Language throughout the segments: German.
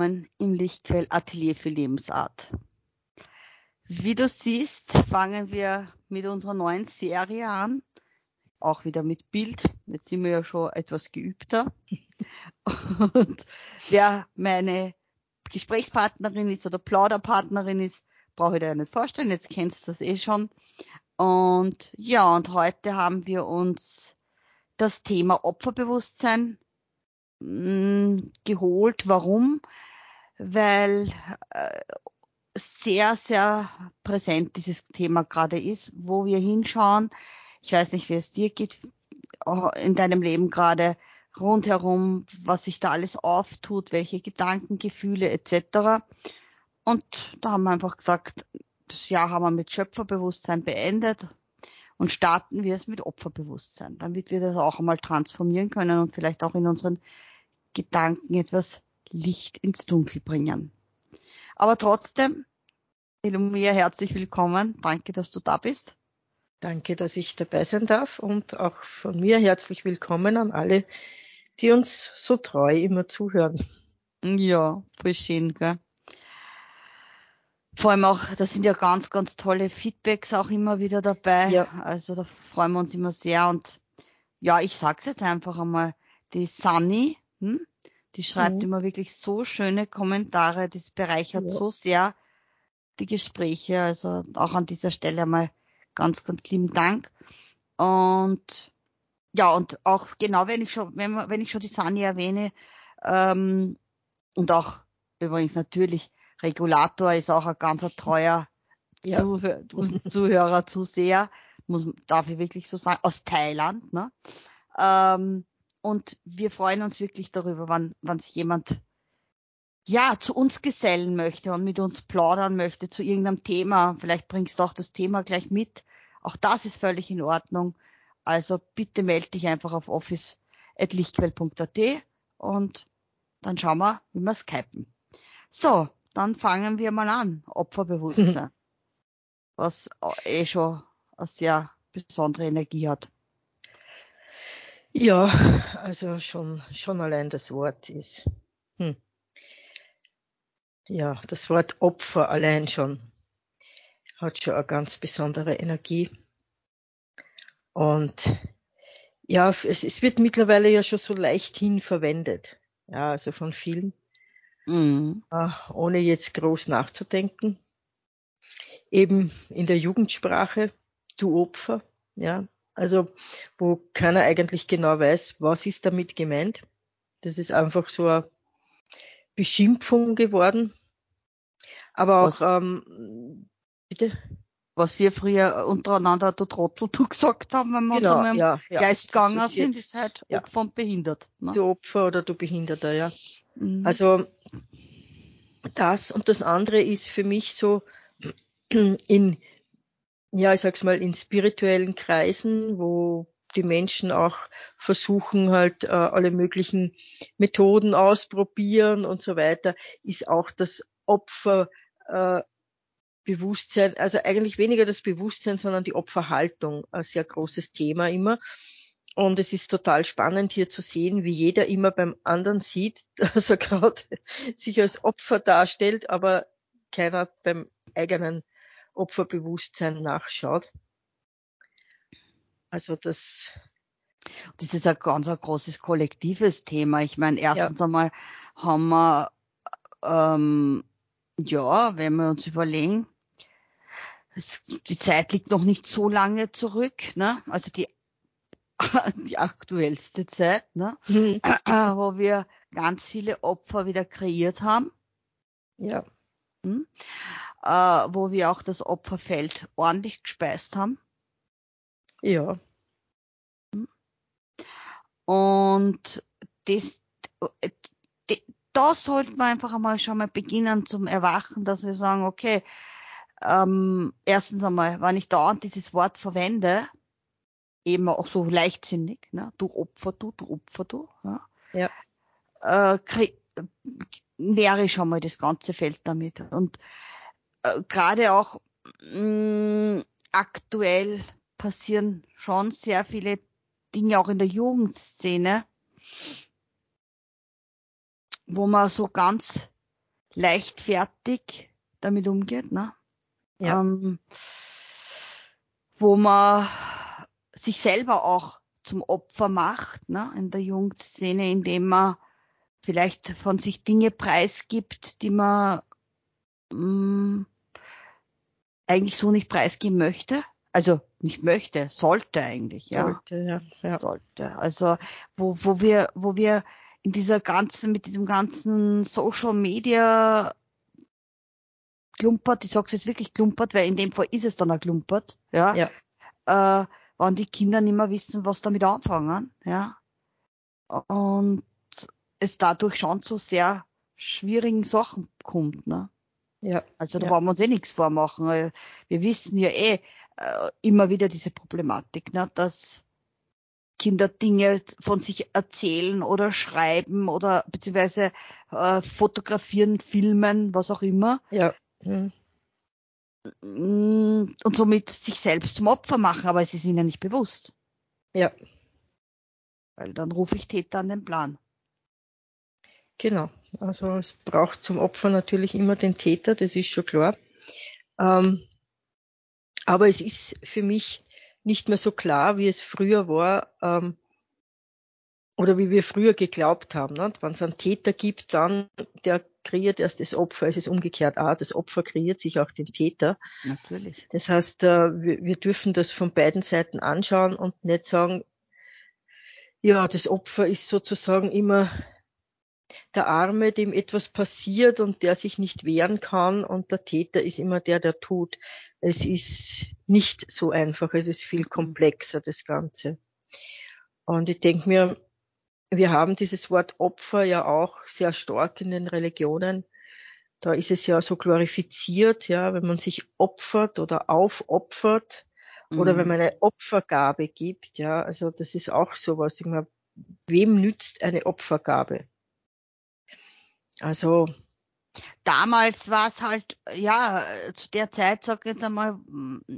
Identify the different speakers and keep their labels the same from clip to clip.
Speaker 1: im Lichtquell Atelier für Lebensart. Wie du siehst, fangen wir mit unserer neuen Serie an. Auch wieder mit Bild. Jetzt sind wir ja schon etwas geübter. Und wer meine Gesprächspartnerin ist oder Plauderpartnerin ist, brauche ich dir ja nicht vorstellen. Jetzt kennst du das eh schon. Und ja, und heute haben wir uns das Thema Opferbewusstsein mh, mm, geholt. Warum? Weil äh, sehr, sehr präsent dieses Thema gerade ist, wo wir hinschauen. Ich weiß nicht, wie es dir geht in deinem Leben gerade rundherum, was sich da alles auftut, welche Gedanken, Gefühle etc. Und da haben wir einfach gesagt, das Jahr haben wir mit Schöpferbewusstsein beendet und starten wir es mit Opferbewusstsein, damit wir das auch einmal transformieren können und vielleicht auch in unseren Gedanken etwas Licht ins Dunkel bringen. Aber trotzdem, Elomia, herzlich willkommen. Danke, dass du da bist.
Speaker 2: Danke, dass ich dabei sein darf und auch von mir herzlich willkommen an alle, die uns so treu immer zuhören.
Speaker 1: Ja, voll schön, gell? Vor allem auch, da sind ja ganz, ganz tolle Feedbacks auch immer wieder dabei. Ja. Also da freuen wir uns immer sehr und ja, ich sag's jetzt einfach einmal, die Sunny, hm, die schreibt mhm. immer wirklich so schöne Kommentare, das bereichert ja. so sehr die Gespräche. Also auch an dieser Stelle einmal ganz, ganz lieben Dank. Und ja, und auch genau, wenn ich schon, wenn, wenn ich schon die Sani erwähne, ähm, und auch übrigens natürlich Regulator ist auch ein ganz treuer ja. Zuhör Zuhörer, Zuseher, muss, darf ich wirklich so sagen, aus Thailand, ne? Ähm, und wir freuen uns wirklich darüber, wann, wann sich jemand ja zu uns gesellen möchte und mit uns plaudern möchte zu irgendeinem Thema. Vielleicht bringst du auch das Thema gleich mit. Auch das ist völlig in Ordnung. Also bitte melde dich einfach auf office.lichtquell.at und dann schauen wir, wie wir skypen. So, dann fangen wir mal an. Opferbewusstsein. was eh schon eine sehr besondere Energie hat.
Speaker 2: Ja, also schon, schon allein das Wort ist. Hm. Ja, das Wort Opfer allein schon hat schon eine ganz besondere Energie. Und ja, es, es wird mittlerweile ja schon so leichthin verwendet. Ja, also von vielen. Mhm. Äh, ohne jetzt groß nachzudenken. Eben in der Jugendsprache, du Opfer, ja, also wo keiner eigentlich genau weiß, was ist damit gemeint. Das ist einfach so eine Beschimpfung geworden. Aber auch, was, ähm,
Speaker 1: bitte? Was wir früher untereinander du Trottel du gesagt haben, wenn wir genau, uns ja, ja. Geist gegangen sind, ist halt ja. Opfer und behindert.
Speaker 2: Ne? Du Opfer oder du Behinderter, ja. Mhm. Also das und das andere ist für mich so in ja, ich sag's mal, in spirituellen Kreisen, wo die Menschen auch versuchen halt äh, alle möglichen Methoden ausprobieren und so weiter, ist auch das Opferbewusstsein, äh, also eigentlich weniger das Bewusstsein, sondern die Opferhaltung ein sehr großes Thema immer. Und es ist total spannend hier zu sehen, wie jeder immer beim anderen sieht, dass er gerade sich als Opfer darstellt, aber keiner beim eigenen Opferbewusstsein nachschaut. Also das
Speaker 1: das ist ein ganz ein großes kollektives Thema. Ich meine, erstens ja. einmal haben wir, ähm, ja, wenn wir uns überlegen, es, die Zeit liegt noch nicht so lange zurück, ne? Also die die aktuellste Zeit, ne? Mhm. wo wir ganz viele Opfer wieder kreiert haben.
Speaker 2: Ja.
Speaker 1: Hm? äh, wo wir auch das Opferfeld ordentlich gespeist haben.
Speaker 2: Ja.
Speaker 1: Und das, da sollten wir einfach einmal schon mal beginnen zum Erwachen, dass wir sagen, okay, ähm, erstens einmal, wenn ich dauernd dieses Wort verwende, eben auch so leichtsinnig, ne? du Opfer, du, du Opfer, du, ja, ja. Äh, ich schon mal das ganze Feld damit. Und äh, gerade auch mh, mm, aktuell passieren schon sehr viele Dinge auch in der Jugendszene, wo man so ganz leichtfertig damit umgeht, ne? Ja. Ähm, wo man sich selber auch zum Opfer macht, ne? In der Jugendszene, indem man vielleicht von sich Dinge preisgibt, die man mh, mm, eigentlich so nicht preisgeben möchte. Also nicht möchte, sollte eigentlich, ja. Sollte, ja. ja. Sollte. Also wo, wo wir, wo wir in dieser ganzen, mit diesem ganzen Social Media klumpert, ich sag's jetzt wirklich klumpert, weil in dem Fall ist es dann auch klumpert, ja. ja. Äh, wann die Kinder nicht mehr wissen, was damit anfangen, ja. Und es dadurch schon zu sehr schwierigen Sachen kommt, ne? Ja. Also da ja. wollen wir uns eh nichts vormachen. Wir wissen ja eh äh, immer wieder diese Problematik, ne, dass Kinder Dinge von sich erzählen oder schreiben oder beziehungsweise äh, fotografieren, filmen, was auch immer. Ja. Hm. Und somit sich selbst zum Opfer machen, aber es ist ihnen nicht bewusst. Ja. Weil dann rufe ich Täter an den Plan.
Speaker 2: Genau. Also es braucht zum Opfer natürlich immer den Täter, das ist schon klar. Ähm, aber es ist für mich nicht mehr so klar, wie es früher war, ähm, oder wie wir früher geglaubt haben. Ne? Wenn es einen Täter gibt, dann der kreiert erst das Opfer. Es ist umgekehrt auch, das Opfer kreiert sich auch den Täter. Natürlich. Das heißt, äh, wir, wir dürfen das von beiden Seiten anschauen und nicht sagen, ja, das Opfer ist sozusagen immer der Arme, dem etwas passiert und der sich nicht wehren kann und der Täter ist immer der, der tut. Es ist nicht so einfach, es ist viel komplexer, das Ganze. Und ich denke mir, wir haben dieses Wort Opfer ja auch sehr stark in den Religionen. Da ist es ja so glorifiziert, ja, wenn man sich opfert oder aufopfert mhm. oder wenn man eine Opfergabe gibt, ja, also das ist auch sowas. Ich meine, wem nützt eine Opfergabe? Also
Speaker 1: damals war es halt, ja, zu der Zeit, sag ich jetzt einmal,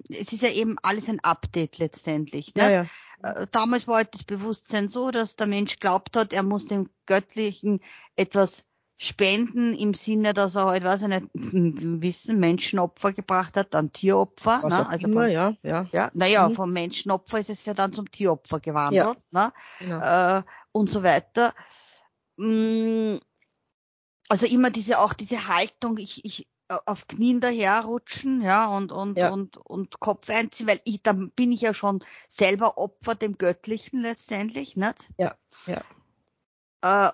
Speaker 1: es ist ja eben alles ein Update letztendlich. Ne? Ja, ja. Äh, damals war halt das Bewusstsein so, dass der Mensch glaubt hat, er muss dem Göttlichen etwas spenden im Sinne, dass er halt, weiß ich nicht, Wissen, Menschenopfer gebracht hat, dann Tieropfer. Was ne? also immer, von, ja, ja. ja naja, mhm. vom Menschenopfer ist es ja dann zum Tieropfer gewandelt. Ja. Ne? Genau. Äh, und so weiter. Mm, also immer diese auch diese Haltung, ich, ich äh, auf Knien daherrutschen, ja, und, und, ja. und, und Kopf einziehen, weil ich, dann bin ich ja schon selber Opfer dem Göttlichen letztendlich, nicht? Ja, ja. Äh,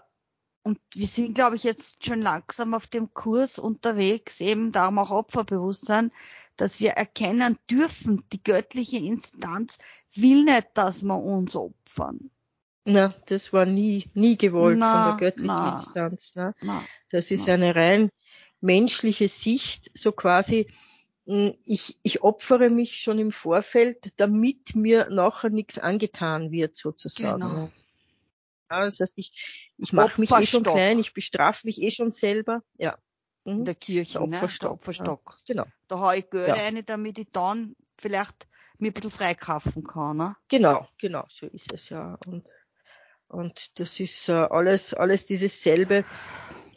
Speaker 1: und wir sind, glaube ich, jetzt schon langsam auf dem Kurs unterwegs, eben darum auch Opferbewusstsein, dass wir erkennen dürfen, die göttliche Instanz will nicht, dass wir uns opfern.
Speaker 2: Na, das war nie, nie gewollt na, von der göttlichen na, Instanz. Ne? Na, das ist eine rein menschliche Sicht, so quasi, hm, ich, ich opfere mich schon im Vorfeld, damit mir nachher nichts angetan wird, sozusagen. Genau. Ne? Ja, das heißt, ich, ich mache mich eh schon klein, ich bestrafe mich eh schon selber. Ja.
Speaker 1: Mhm. In der Kirche, der Opferstock. Ne? Der Opferstock. Ja, genau. Da hau ich Geld ja. rein, damit ich dann vielleicht mir ein bisschen freikaufen kann. Ne?
Speaker 2: Genau, genau, so ist es ja. Und und das ist äh, alles, alles dieses selbe,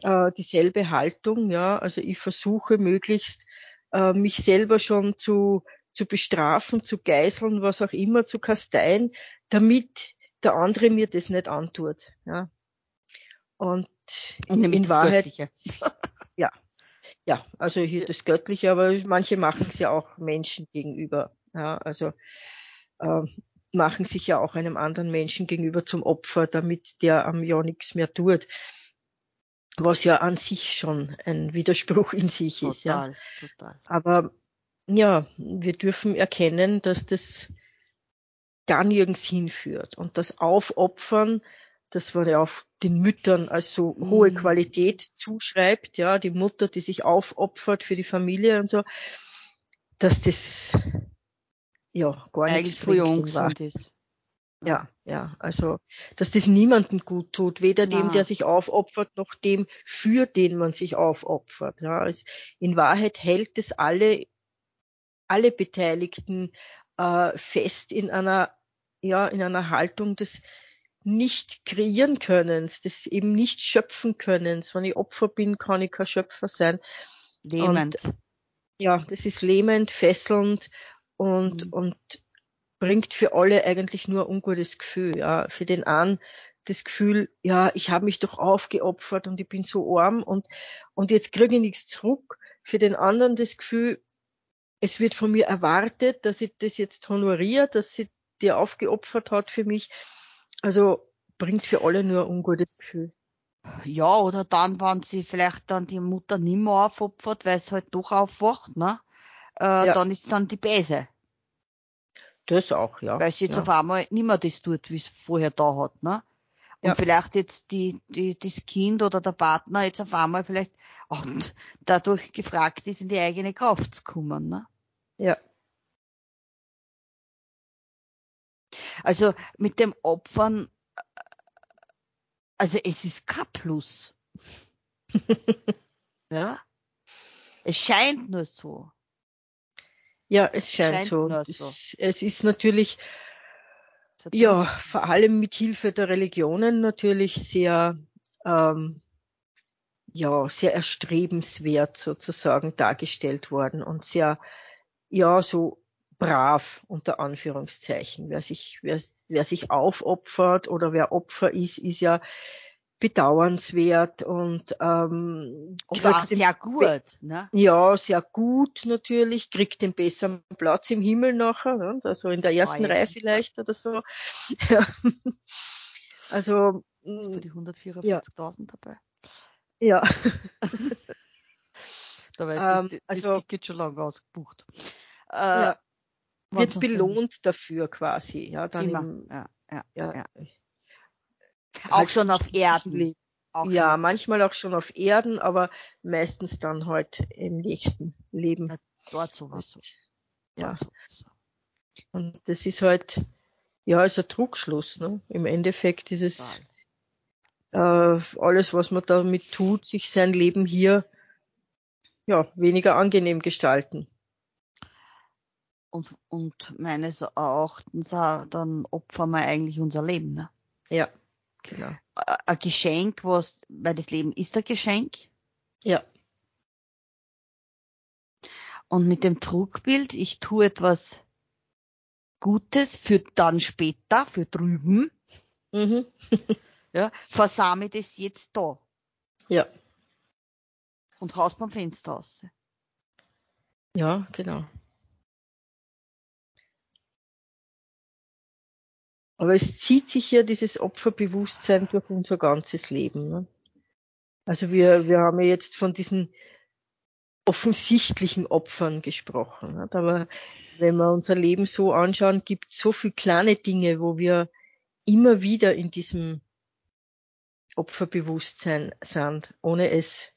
Speaker 2: äh, dieselbe Haltung, ja. Also ich versuche möglichst, äh, mich selber schon zu, zu bestrafen, zu geißeln, was auch immer, zu kasteien, damit der andere mir das nicht antut, ja. Und, Und in Wahrheit, ja, ja, also hier das Göttliche, aber manche machen es ja auch Menschen gegenüber, ja, also, äh, machen sich ja auch einem anderen Menschen gegenüber zum Opfer, damit der am ja nichts mehr tut. Was ja an sich schon ein Widerspruch in sich total, ist. Ja. Total. Aber ja, wir dürfen erkennen, dass das gar nirgends hinführt. Und das Aufopfern, das man ja auf den Müttern als so mhm. hohe Qualität zuschreibt, ja, die Mutter, die sich aufopfert für die Familie und so, dass das ja, gar nichts ungesund ist. Ja, ja, also, dass das niemandem gut tut, weder Na. dem, der sich aufopfert, noch dem, für den man sich aufopfert. Ja, es, in Wahrheit hält es alle, alle Beteiligten äh, fest in einer, ja, in einer Haltung des nicht kreieren können, des eben nicht schöpfen können. Wenn ich Opfer bin, kann ich kein Schöpfer sein.
Speaker 1: Lähmend.
Speaker 2: Und, ja, das ist lähmend, fesselnd und, mhm. und bringt für alle eigentlich nur ein ungutes Gefühl. Ja. Für den einen das Gefühl, ja, ich habe mich doch aufgeopfert und ich bin so arm und, und jetzt kriege ich nichts zurück. Für den anderen das Gefühl, es wird von mir erwartet, dass ich das jetzt honoriere, dass sie dir aufgeopfert hat für mich. Also bringt für alle nur ein ungutes Gefühl.
Speaker 1: Ja, oder dann, wenn sie vielleicht dann die Mutter nimmer aufopfert, weil es halt doch aufwacht, ne? Äh, ja. Dann ist dann die Bäse.
Speaker 2: Das auch, ja.
Speaker 1: Weil sie jetzt
Speaker 2: ja.
Speaker 1: auf einmal nimmer das tut, wie es vorher da hat, ne? Und ja. vielleicht jetzt die, die, das Kind oder der Partner jetzt auf einmal vielleicht auch dadurch gefragt ist, in die eigene Kraft zu kommen, ne?
Speaker 2: Ja.
Speaker 1: Also mit dem Opfern, also es ist kein Plus. ja? Es scheint nur so.
Speaker 2: Ja, es scheint, scheint so. so. Es, ist natürlich, ja, vor allem mit Hilfe der Religionen natürlich sehr, ähm, ja, sehr erstrebenswert sozusagen dargestellt worden und sehr, ja, so brav unter Anführungszeichen. Wer sich, wer, wer sich aufopfert oder wer Opfer ist, ist ja bedauernswert und ähm,
Speaker 1: und auch sehr gut, ne?
Speaker 2: Ja, sehr gut natürlich, kriegt den besseren Platz im Himmel nachher, ne? also in der ersten oh, Reihe vielleicht oder so. also
Speaker 1: für die 144.000 ja. dabei.
Speaker 2: Ja.
Speaker 1: da weiß ähm, die, das also, Ticket schon lange ausgebucht.
Speaker 2: Äh, ja. Wird belohnt dafür quasi, ja, dann
Speaker 1: Immer. Im, ja, ja, ja. Auch halt schon auf Erden.
Speaker 2: Auch ja, schon manchmal auch schon auf Erden, aber meistens dann halt im nächsten Leben. Ja,
Speaker 1: dort sowieso.
Speaker 2: Ja. Sowieso. Und das ist halt, ja, ist ein Trugschluss. Ne? Im Endeffekt ist es äh, alles, was man damit tut, sich sein Leben hier ja weniger angenehm gestalten.
Speaker 1: Und, und meines Erachtens dann opfern wir eigentlich unser Leben. Ne?
Speaker 2: Ja. Genau.
Speaker 1: Ein Geschenk, was, weil das Leben ist ein Geschenk.
Speaker 2: Ja.
Speaker 1: Und mit dem Trugbild, ich tue etwas Gutes für dann später, für drüben. Mhm. ja, versame das jetzt da.
Speaker 2: Ja.
Speaker 1: Und haus beim Fenster aus.
Speaker 2: Ja, genau. Aber es zieht sich ja dieses Opferbewusstsein durch unser ganzes Leben. Ne? Also wir, wir haben ja jetzt von diesen offensichtlichen Opfern gesprochen. Ne? Aber wenn wir unser Leben so anschauen, gibt es so viele kleine Dinge, wo wir immer wieder in diesem Opferbewusstsein sind, ohne es,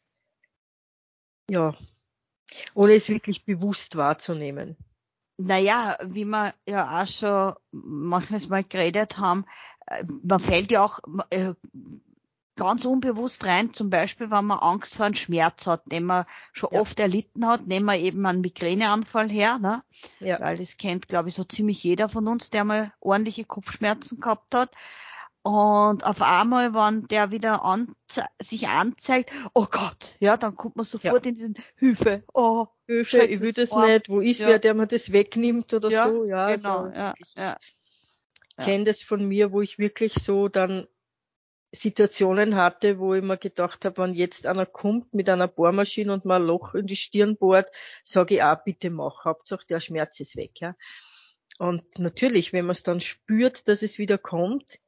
Speaker 2: ja, ohne es wirklich bewusst wahrzunehmen.
Speaker 1: Naja, wie wir ja auch schon manchmal mal geredet haben, äh, man fällt ja auch äh, ganz unbewusst rein, zum Beispiel, wenn man Angst vor einem Schmerz hat, den man schon ja. oft erlitten hat, nehmen wir eben einen Migräneanfall her, ne? Ja. Weil das kennt, glaube ich, so ziemlich jeder von uns, der mal ordentliche Kopfschmerzen gehabt hat. Und auf einmal, wenn der wieder anze sich anzeigt, oh Gott, ja, dann kommt man sofort ja. in diesen Hilfe, oh,
Speaker 2: Hilfe, ich will das nicht, wo ist ja. wer, der mir das wegnimmt oder
Speaker 1: ja,
Speaker 2: so, ja.
Speaker 1: Genau, also, ja, ja.
Speaker 2: Ich kenne das von mir, wo ich wirklich so dann Situationen hatte, wo ich mir gedacht habe, wenn jetzt einer kommt mit einer Bohrmaschine und mal ein Loch in die Stirn bohrt, sage ich auch, bitte mach, Hauptsache der Schmerz ist weg, ja. Und natürlich, wenn man es dann spürt, dass es wieder kommt,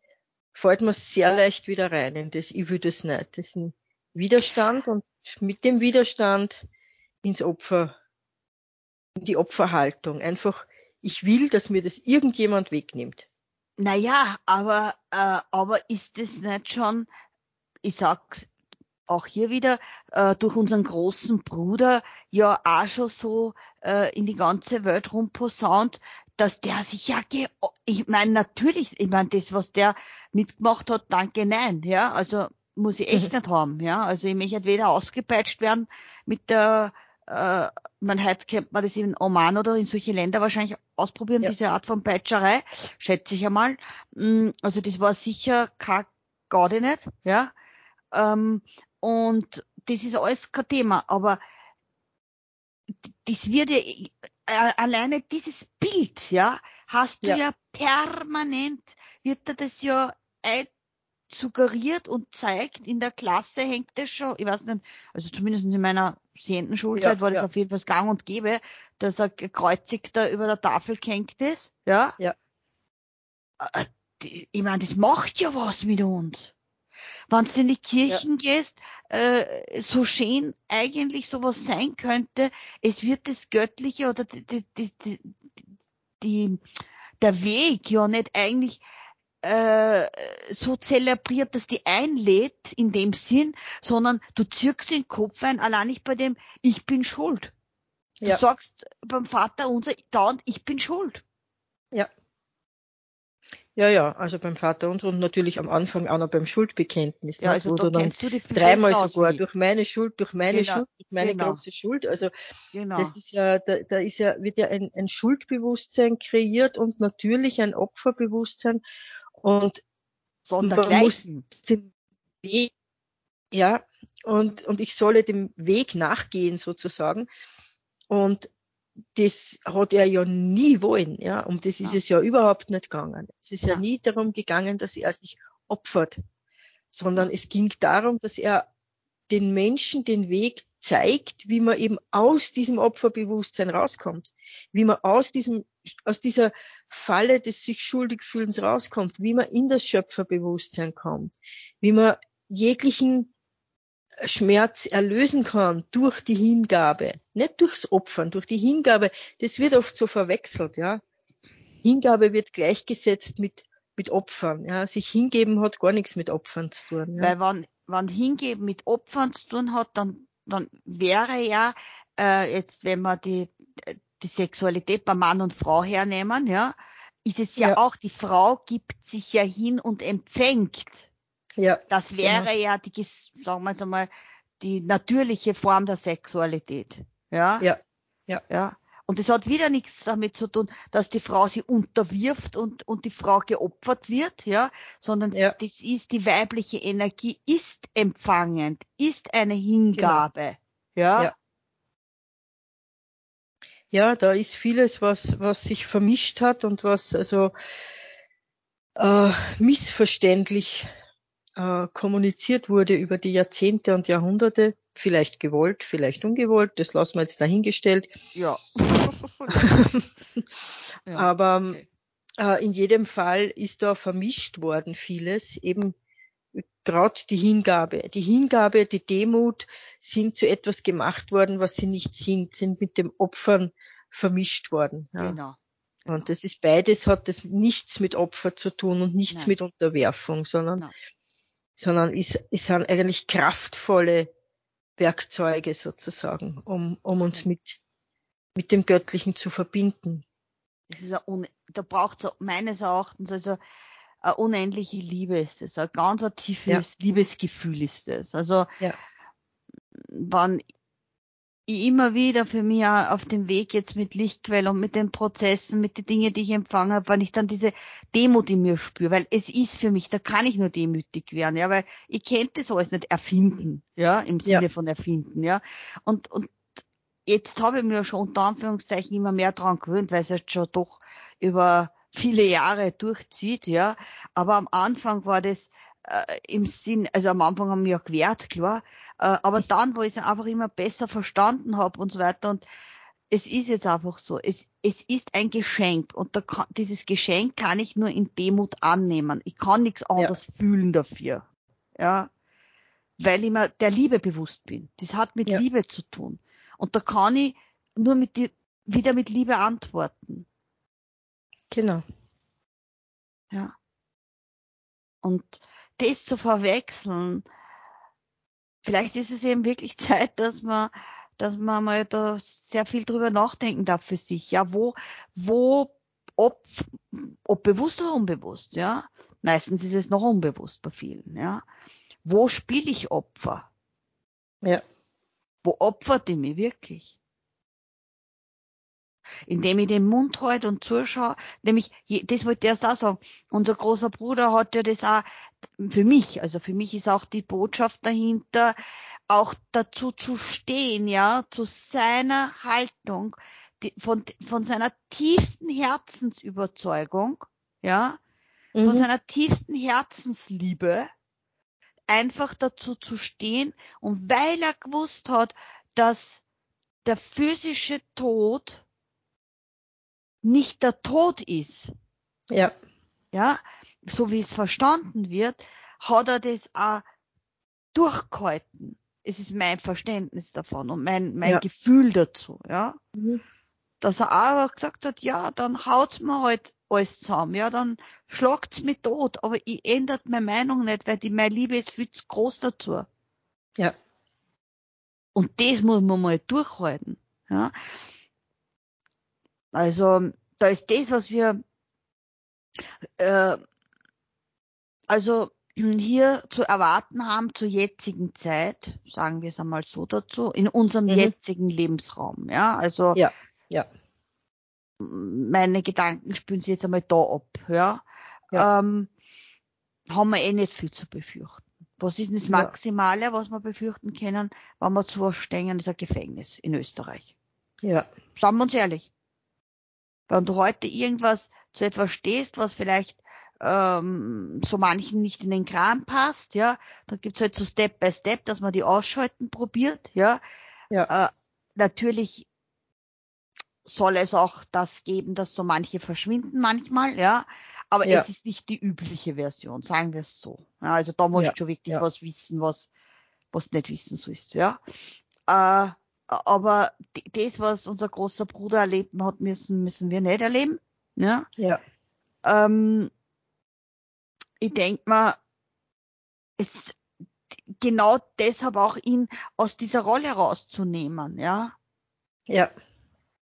Speaker 2: fällt man sehr leicht wieder rein in das, ich will das nicht. Das ist ein Widerstand und mit dem Widerstand ins Opfer, in die Opferhaltung. Einfach, ich will, dass mir das irgendjemand wegnimmt.
Speaker 1: Naja, aber, äh, aber ist das nicht schon, ich sag's auch hier wieder, äh, durch unseren großen Bruder ja auch schon so äh, in die ganze Welt rumposaunt, dass der sich ja, ge ich meine natürlich, ich meine das, was der mitgemacht hat, danke, nein, ja, also muss ich echt nicht haben, ja, also ich möchte weder ausgepeitscht werden mit der, äh, man halt kennt man das in Oman oder in solche Länder wahrscheinlich ausprobieren, ja. diese Art von Peitscherei, schätze ich einmal. Mm, also das war sicher kein Gaudi nicht, ja. Ähm, und das ist alles kein Thema, aber das wird ja, alleine dieses Bild, ja, hast du ja, ja permanent, wird dir das ja suggeriert und zeigt, in der Klasse hängt das schon, ich weiß nicht, also zumindest in meiner sehenden Schulzeit ja, war das ja. auf jeden Fall gang und gäbe, dass ein gekreuzigter über der Tafel gehängt ist, ja.
Speaker 2: Ja.
Speaker 1: Äh, ich meine, das macht ja was mit uns. Wenn du in die Kirchen ja. gehst, äh, so schön eigentlich sowas sein könnte, es wird das Göttliche oder die, die, die, die, der Weg ja nicht eigentlich äh, so zelebriert, dass die einlädt in dem Sinn, sondern du zirkst den Kopf ein, allein nicht bei dem, ich bin schuld. Du ja. sagst beim Vater unser dauernd, ich bin schuld.
Speaker 2: Ja. Ja, ja, also beim Vater unser und natürlich am Anfang auch noch beim Schuldbekenntnis.
Speaker 1: Ja, ne, also da kennst du die
Speaker 2: dreimal sogar, durch meine Schuld, durch meine genau, Schuld, durch meine genau. große Schuld. Also genau. das ist ja, da, da ist ja, wird ja ein, ein Schuldbewusstsein kreiert und natürlich ein Opferbewusstsein. Und
Speaker 1: Sondergleichen.
Speaker 2: den Weg, ja, und, und ich solle dem Weg nachgehen sozusagen. Und das hat er ja nie wollen, ja. Um das ist ja. es ja überhaupt nicht gegangen. Es ist ja. ja nie darum gegangen, dass er sich opfert, sondern es ging darum, dass er den Menschen den Weg zeigt, wie man eben aus diesem Opferbewusstsein rauskommt, wie man aus diesem, aus dieser Falle des sich schuldig fühlens rauskommt, wie man in das Schöpferbewusstsein kommt, wie man jeglichen Schmerz erlösen kann durch die Hingabe, nicht durchs Opfern, durch die Hingabe. Das wird oft so verwechselt, ja. Hingabe wird gleichgesetzt mit mit Opfern, ja. Sich hingeben hat gar nichts mit Opfern zu tun.
Speaker 1: Ja? Weil wenn, wenn hingeben mit Opfern zu tun hat, dann dann wäre ja äh, jetzt, wenn man die die Sexualität bei Mann und Frau hernehmen, ja, ist es ja, ja, auch, die Frau gibt sich ja hin und empfängt. Ja. Das wäre genau. ja die, sagen wir mal, die natürliche Form der Sexualität. Ja.
Speaker 2: Ja. Ja.
Speaker 1: Ja. Und es hat wieder nichts damit zu tun, dass die Frau sie unterwirft und, und die Frau geopfert wird, ja, sondern ja. das ist die weibliche Energie, ist empfangend, ist eine Hingabe, genau. ja. ja.
Speaker 2: Ja, da ist vieles, was, was sich vermischt hat und was also äh, missverständlich äh, kommuniziert wurde über die Jahrzehnte und Jahrhunderte, vielleicht gewollt, vielleicht ungewollt, das lassen wir jetzt dahingestellt.
Speaker 1: Ja.
Speaker 2: ja Aber äh, in jedem Fall ist da vermischt worden vieles, eben gerade die Hingabe. Die Hingabe, die Demut sind zu etwas gemacht worden, was sie nicht sind, sind mit dem Opfern vermischt worden. Ja. Genau. Und das ist beides, hat das nichts mit Opfer zu tun und nichts Nein. mit Unterwerfung, sondern, Nein. sondern ist, ist sind eigentlich kraftvolle Werkzeuge sozusagen, um, um uns mit, mit dem Göttlichen zu verbinden.
Speaker 1: Das ist ein, da braucht es meines Erachtens also eine unendliche Liebe ist es, ein ganz ein tiefes ja. Liebesgefühl ist es. Also ja. wann ich immer wieder für mich auf dem Weg jetzt mit Lichtquelle und mit den Prozessen, mit den Dingen, die ich empfangen habe, wenn ich dann diese Demut in mir spüre, weil es ist für mich, da kann ich nur demütig werden, ja, weil ich kennt das alles nicht erfinden, ja, im Sinne ja. von erfinden, ja. Und, und jetzt habe ich mir schon unter Anführungszeichen immer mehr dran gewöhnt, weil es jetzt schon doch über viele Jahre durchzieht, ja. Aber am Anfang war das äh, im Sinn, also am Anfang haben wir ja gewehrt, klar. Äh, aber dann, wo ich es einfach immer besser verstanden habe und so weiter und es ist jetzt einfach so, es, es ist ein Geschenk und da kann, dieses Geschenk kann ich nur in Demut annehmen. Ich kann nichts anderes ja. fühlen dafür. Ja. Weil ich mir der Liebe bewusst bin. Das hat mit ja. Liebe zu tun. Und da kann ich nur mit die, wieder mit Liebe antworten.
Speaker 2: Genau.
Speaker 1: Ja. Und das zu verwechseln, vielleicht ist es eben wirklich Zeit, dass man, dass man mal da sehr viel drüber nachdenken darf für sich. Ja, wo, wo, ob, ob bewusst oder unbewusst, ja. Meistens ist es noch unbewusst bei vielen, ja. Wo spiele ich Opfer?
Speaker 2: Ja.
Speaker 1: Wo opfert ich mich wirklich? Indem ich den Mund halte und zuschaue, nämlich, das wollte ich erst auch sagen, unser großer Bruder hat ja das auch, für mich, also für mich ist auch die Botschaft dahinter, auch dazu zu stehen, ja, zu seiner Haltung, die, von, von seiner tiefsten Herzensüberzeugung, ja, mhm. von seiner tiefsten Herzensliebe, einfach dazu zu stehen. Und weil er gewusst hat, dass der physische Tod nicht der Tod ist.
Speaker 2: Ja.
Speaker 1: Ja, so wie es verstanden wird, hat er das auch durchgehalten. Es ist mein Verständnis davon und mein, mein ja. Gefühl dazu, ja. Mhm. Dass er aber gesagt hat, ja, dann haut's mir halt alles zusammen. Ja, dann schlagt's mich tot, aber ich ändert meine Meinung nicht, weil die, meine Liebe ist viel zu groß dazu.
Speaker 2: Ja.
Speaker 1: Und das muss man mal durchhalten. Ja. Also, da ist das, was wir, äh, also hier zu erwarten haben zur jetzigen Zeit, sagen wir es einmal so dazu, in unserem mhm. jetzigen Lebensraum. Ja, also
Speaker 2: ja, ja
Speaker 1: meine Gedanken spüren sie jetzt einmal da ab, ja. ja. Ähm, haben wir eh nicht viel zu befürchten. Was ist denn das Maximale, ja. was wir befürchten können, wenn wir zu was stehen, ist ein Gefängnis in Österreich.
Speaker 2: Ja.
Speaker 1: Sagen wir uns ehrlich. Wenn du heute irgendwas zu etwas stehst, was vielleicht ähm, so manchen nicht in den Kram passt, ja, dann gibt's halt so Step by Step, dass man die ausschalten probiert, ja.
Speaker 2: ja.
Speaker 1: Äh, natürlich soll es auch das geben, dass so manche verschwinden manchmal, ja. Aber ja. es ist nicht die übliche Version, sagen wir es so. Ja, also da musst ja. du wirklich was wissen, was, was nicht wissen sollst, ja. Äh, aber das, was unser großer Bruder erleben hat müssen, müssen wir nicht erleben. Ja.
Speaker 2: ja.
Speaker 1: Ähm, ich denk mal, es genau deshalb auch ihn aus dieser Rolle rauszunehmen, ja.
Speaker 2: Ja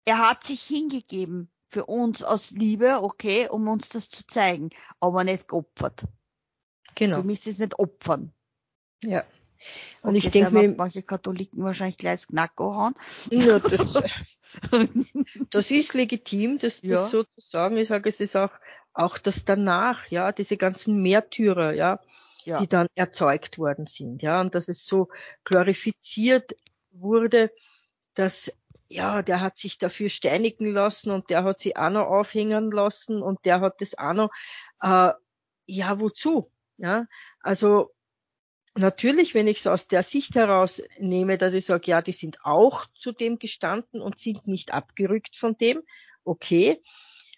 Speaker 1: er hat sich hingegeben für uns aus Liebe, okay, um uns das zu zeigen, aber nicht geopfert.
Speaker 2: Genau.
Speaker 1: Für mich ist es nicht opfern.
Speaker 2: Ja.
Speaker 1: Und okay, ich denke mir, manche Katholiken wahrscheinlich gleich das Knacko hauen.
Speaker 2: Ja, das, das ist legitim, das, das ja. so zu sagen. Ich sage, es ist auch, auch das danach, ja, diese ganzen Märtyrer, ja, ja, die dann erzeugt worden sind, ja, und dass es so glorifiziert wurde, dass ja, der hat sich dafür steinigen lassen und der hat sie auch noch aufhängen lassen und der hat das auch noch, äh, ja, wozu? Ja, also natürlich, wenn ich es aus der Sicht heraus nehme, dass ich sage, ja, die sind auch zu dem gestanden und sind nicht abgerückt von dem, okay,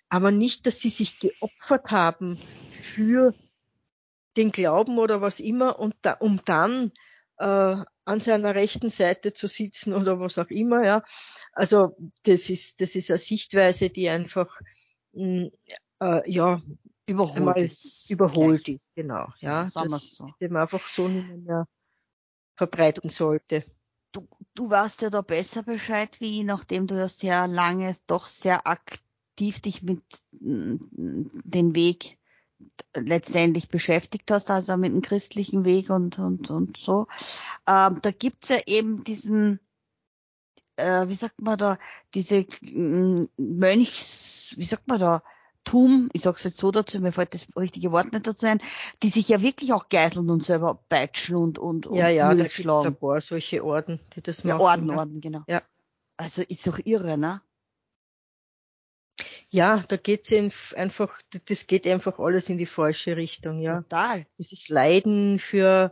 Speaker 2: aber nicht, dass sie sich geopfert haben für den Glauben oder was immer und da, um dann äh, an seiner rechten Seite zu sitzen oder was auch immer, ja. Also das ist, das ist eine Sichtweise, die einfach mh, mm, äh, ja
Speaker 1: überholt ist.
Speaker 2: Überholt Gleich. ist, genau. Ja,
Speaker 1: ja das so.
Speaker 2: dem einfach so nicht mehr verbreiten sollte.
Speaker 1: Du, du weißt ja da besser Bescheid wie ich, nachdem du ja sehr lange, doch sehr aktiv dich mit mm, den Weg letztendlich beschäftigt hast, also mit dem christlichen Weg und, und, und so. Ähm, da gibt's ja eben diesen, äh, wie sagt man da, diese äh, Mönchs, wie sagt man da, Tum, ich sag's jetzt so dazu, mir fällt das richtige Wort nicht dazu ein, die sich ja wirklich auch geißeln und selber peitschen und, und, und
Speaker 2: ja, ja, da gibt's ein paar solche Orden, die das machen.
Speaker 1: Ja, Orden, Orden, genau.
Speaker 2: Ja.
Speaker 1: Also ist doch irre, ne?
Speaker 2: Ja, da geht's einfach, das geht einfach alles in die falsche Richtung, ja.
Speaker 1: Total.
Speaker 2: Dieses Leiden für,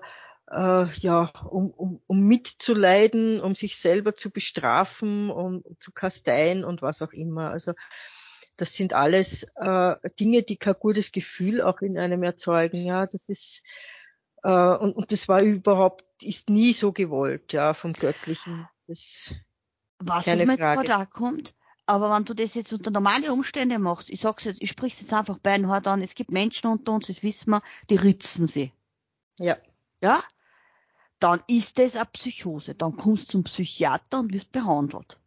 Speaker 2: äh, ja, um, um, um mitzuleiden, um sich selber zu bestrafen, um zu kasteien und was auch immer. Also das sind alles äh, Dinge, die kein gutes Gefühl auch in einem erzeugen. Ja, das ist äh, und, und das war überhaupt ist nie so gewollt, ja, vom Göttlichen. Das
Speaker 1: was das mir jetzt gerade auch kommt, aber wenn du das jetzt unter normale Umstände machst, ich sag's jetzt, ich sprich's jetzt einfach beinhart an, es gibt Menschen unter uns, das wissen wir, die ritzen sie.
Speaker 2: Ja.
Speaker 1: Ja? Dann ist das eine Psychose. Dann kommst du zum Psychiater und wirst behandelt.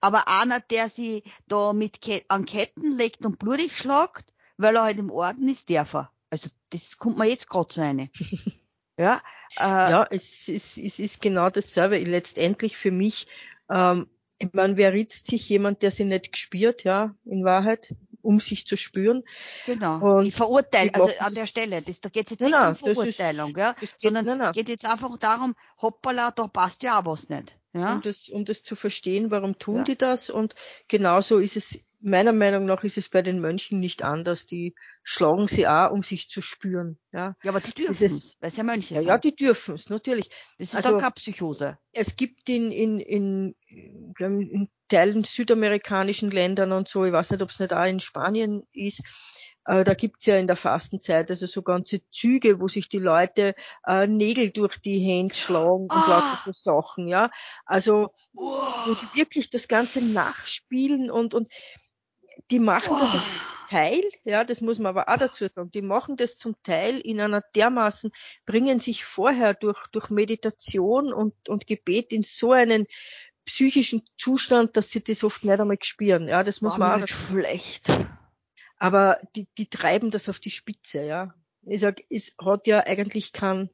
Speaker 1: Aber einer, der sie da mit Ket an Ketten legt und blutig schlagt, weil er halt im Orden ist, darf er. Also das kommt mir jetzt gerade so eine. ja.
Speaker 2: Äh, ja, es ist, es ist genau dasselbe. Letztendlich für mich ähm, ich meine, wer ritzt sich jemand, der sie nicht gespürt, ja, in Wahrheit, um sich zu spüren.
Speaker 1: Genau. Und die Verurteilung, also an der Stelle, das, da geht es jetzt nicht nein, um Verurteilung, ist, ja, sondern es geht jetzt einfach darum, hoppala, da passt ja auch was nicht. Ja?
Speaker 2: Um das, um das zu verstehen, warum tun ja. die das und genauso ist es meiner Meinung nach ist es bei den Mönchen nicht anders. Die schlagen sie auch, um sich zu spüren. Ja,
Speaker 1: ja aber die dürfen es, weil es ja Mönche
Speaker 2: ja, sind. Ja, die dürfen es, natürlich.
Speaker 1: Das ist also, dann keine Psychose.
Speaker 2: Es gibt in, in, in, in Teilen südamerikanischen Ländern und so, ich weiß nicht, ob es nicht auch in Spanien ist, da gibt's ja in der Fastenzeit also so ganze Züge, wo sich die Leute äh, Nägel durch die Hände schlagen und ah. lauter so Sachen, ja. Also wo die wirklich das Ganze nachspielen und, und die machen oh. das zum Teil, ja, das muss man aber auch dazu sagen, die machen das zum Teil in einer dermaßen, bringen sich vorher durch, durch Meditation und, und Gebet in so einen psychischen Zustand, dass sie das oft nicht einmal spüren, ja, das muss War man auch.
Speaker 1: schlecht.
Speaker 2: Aber die, die treiben das auf die Spitze, ja. Ich sag, es hat ja eigentlich kein,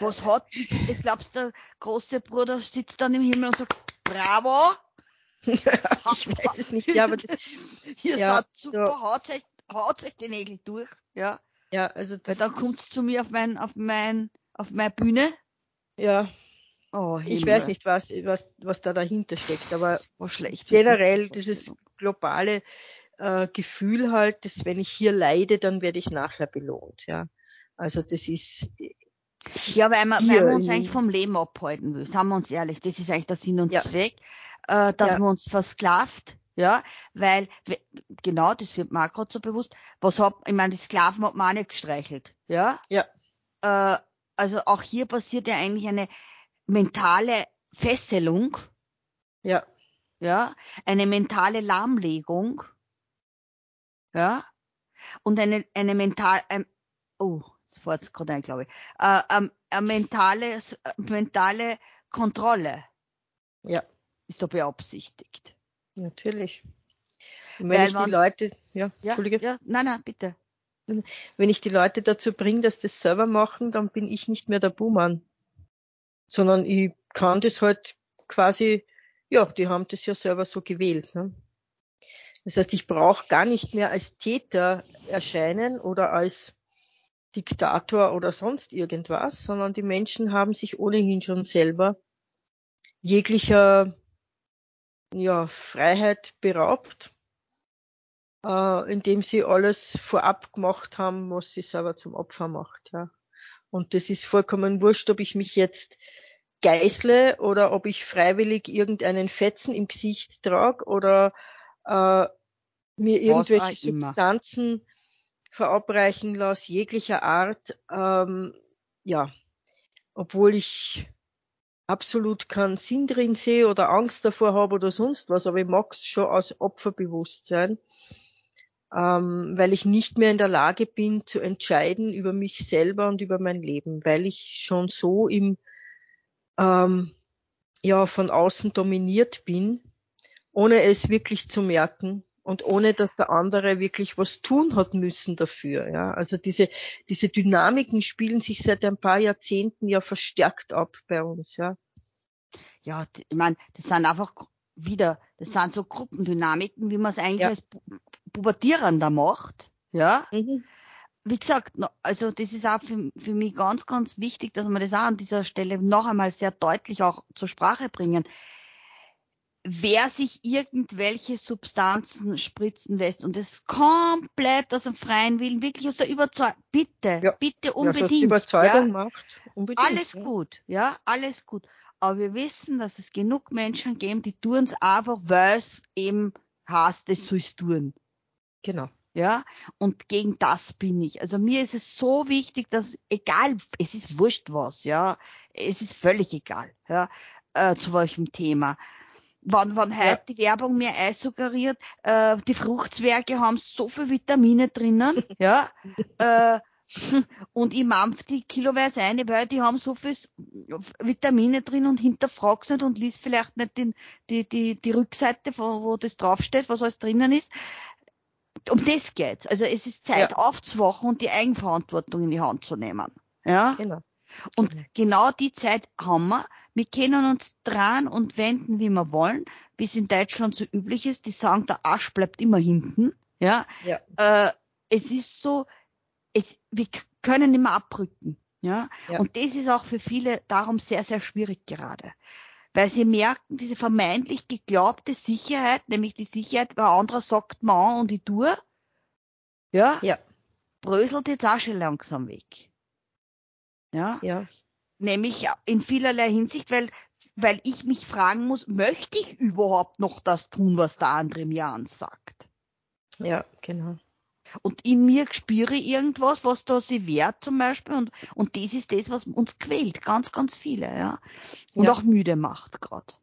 Speaker 1: was hat, ich glaubst, der große Bruder sitzt dann im Himmel und sagt, bravo,
Speaker 2: ich weiß es nicht, ja, aber das,
Speaker 1: Ihr ja, seid super, so. haut, euch, haut euch die Nägel durch, ja.
Speaker 2: Ja, also
Speaker 1: das Weil dann kommt's zu mir auf mein, auf mein, auf meine Bühne.
Speaker 2: Ja. Oh, ich weiß nicht, was, was, was da dahinter steckt, aber War schlecht, generell dieses globale äh, Gefühl halt, dass wenn ich hier leide, dann werde ich nachher belohnt, ja. Also das ist,
Speaker 1: ja, weil wir, weil wir uns eigentlich vom Leben abhalten will, sagen wir uns ehrlich, das ist eigentlich der Sinn und ja. Zweck, äh, dass ja. man uns versklavt, ja, weil, genau, das wird mir auch gerade so bewusst, was hab, ich meine, die Sklaven hat man auch nicht gestreichelt, ja.
Speaker 2: Ja.
Speaker 1: Äh, also auch hier passiert ja eigentlich eine mentale Fesselung.
Speaker 2: Ja.
Speaker 1: Ja, eine mentale Lahmlegung. Ja. Und eine, eine mental, ähm, oh, jetzt gerade ein, glaube ich, äh, ähm, eine mentale, äh, mentale Kontrolle.
Speaker 2: Ja
Speaker 1: ist da beabsichtigt.
Speaker 2: Natürlich. Und wenn Weil ich man, die Leute, ja,
Speaker 1: ja, Entschuldige. Ja, nein, nein, bitte.
Speaker 2: Wenn ich die Leute dazu bringe, dass das selber machen, dann bin ich nicht mehr der Buhmann. Sondern ich kann das halt quasi, ja, die haben das ja selber so gewählt. Ne? Das heißt, ich brauche gar nicht mehr als Täter erscheinen oder als Diktator oder sonst irgendwas, sondern die Menschen haben sich ohnehin schon selber jeglicher ja, Freiheit beraubt, äh, indem sie alles vorab gemacht haben, was sie selber zum Opfer macht. Ja. Und das ist vollkommen wurscht, ob ich mich jetzt geißle oder ob ich freiwillig irgendeinen Fetzen im Gesicht trage oder äh, mir irgendwelche Substanzen immer. verabreichen lasse, jeglicher Art. Ähm, ja, obwohl ich absolut keinen Sinn drin sehe oder Angst davor habe oder sonst was, aber ich mag es schon als Opferbewusstsein, ähm, weil ich nicht mehr in der Lage bin zu entscheiden über mich selber und über mein Leben, weil ich schon so im ähm, ja von außen dominiert bin, ohne es wirklich zu merken und ohne dass der andere wirklich was tun hat müssen dafür. Ja, also diese diese Dynamiken spielen sich seit ein paar Jahrzehnten ja verstärkt ab bei uns. Ja,
Speaker 1: ja, ich meine, das sind einfach wieder, das sind so Gruppendynamiken, wie man es eigentlich ja. als Pubertierender macht. Ja. Mhm. Wie gesagt, also das ist auch für, für mich ganz, ganz wichtig, dass wir das auch an dieser Stelle noch einmal sehr deutlich auch zur Sprache bringen wer sich irgendwelche Substanzen spritzen lässt und das komplett aus dem freien Willen, wirklich aus der Überzeugung, bitte, ja. bitte unbedingt. Ja,
Speaker 2: Überzeugung ja. macht,
Speaker 1: unbedingt. Alles ja. gut, ja, alles gut. Aber wir wissen, dass es genug Menschen geben, die tun es einfach, weil es eben heißt, das sollst tun.
Speaker 2: Genau.
Speaker 1: Ja, und gegen das bin ich. Also mir ist es so wichtig, dass egal, es ist wurscht was, ja, es ist völlig egal, ja, äh, zu welchem Thema wann, wann heute die Werbung mir einsuggeriert, äh, die Fruchtzwerge haben so viel Vitamine drinnen, ja, äh, und ich mampf die kiloweise ein, weil die haben so viel Vitamine drin und hinterfrag's nicht und liest vielleicht nicht den, die, die, die Rückseite, wo, wo das draufsteht, was alles drinnen ist. Um das geht's. Also es ist Zeit ja. aufzuwachen und die Eigenverantwortung in die Hand zu nehmen. Ja.
Speaker 2: Genau.
Speaker 1: Und mhm. genau die Zeit haben wir. Wir können uns dran und wenden, wie wir wollen, wie es in Deutschland so üblich ist. Die sagen, der Arsch bleibt immer hinten. Ja. ja. Äh, es ist so, es, wir können mehr abrücken. Ja? ja. Und das ist auch für viele darum sehr, sehr schwierig gerade. Weil sie merken, diese vermeintlich geglaubte Sicherheit, nämlich die Sicherheit, wer anderer sagt man und ich tue, ja, ja. bröselt jetzt auch schon langsam weg. Ja. ja. Nämlich in vielerlei Hinsicht, weil, weil ich mich fragen muss, möchte ich überhaupt noch das tun, was der andere mir ansagt?
Speaker 2: Ja, genau.
Speaker 1: Und in mir spüre ich irgendwas, was da sie wert zum Beispiel. Und, und das ist das, was uns quält. Ganz, ganz viele, ja. Und ja. auch müde macht gerade.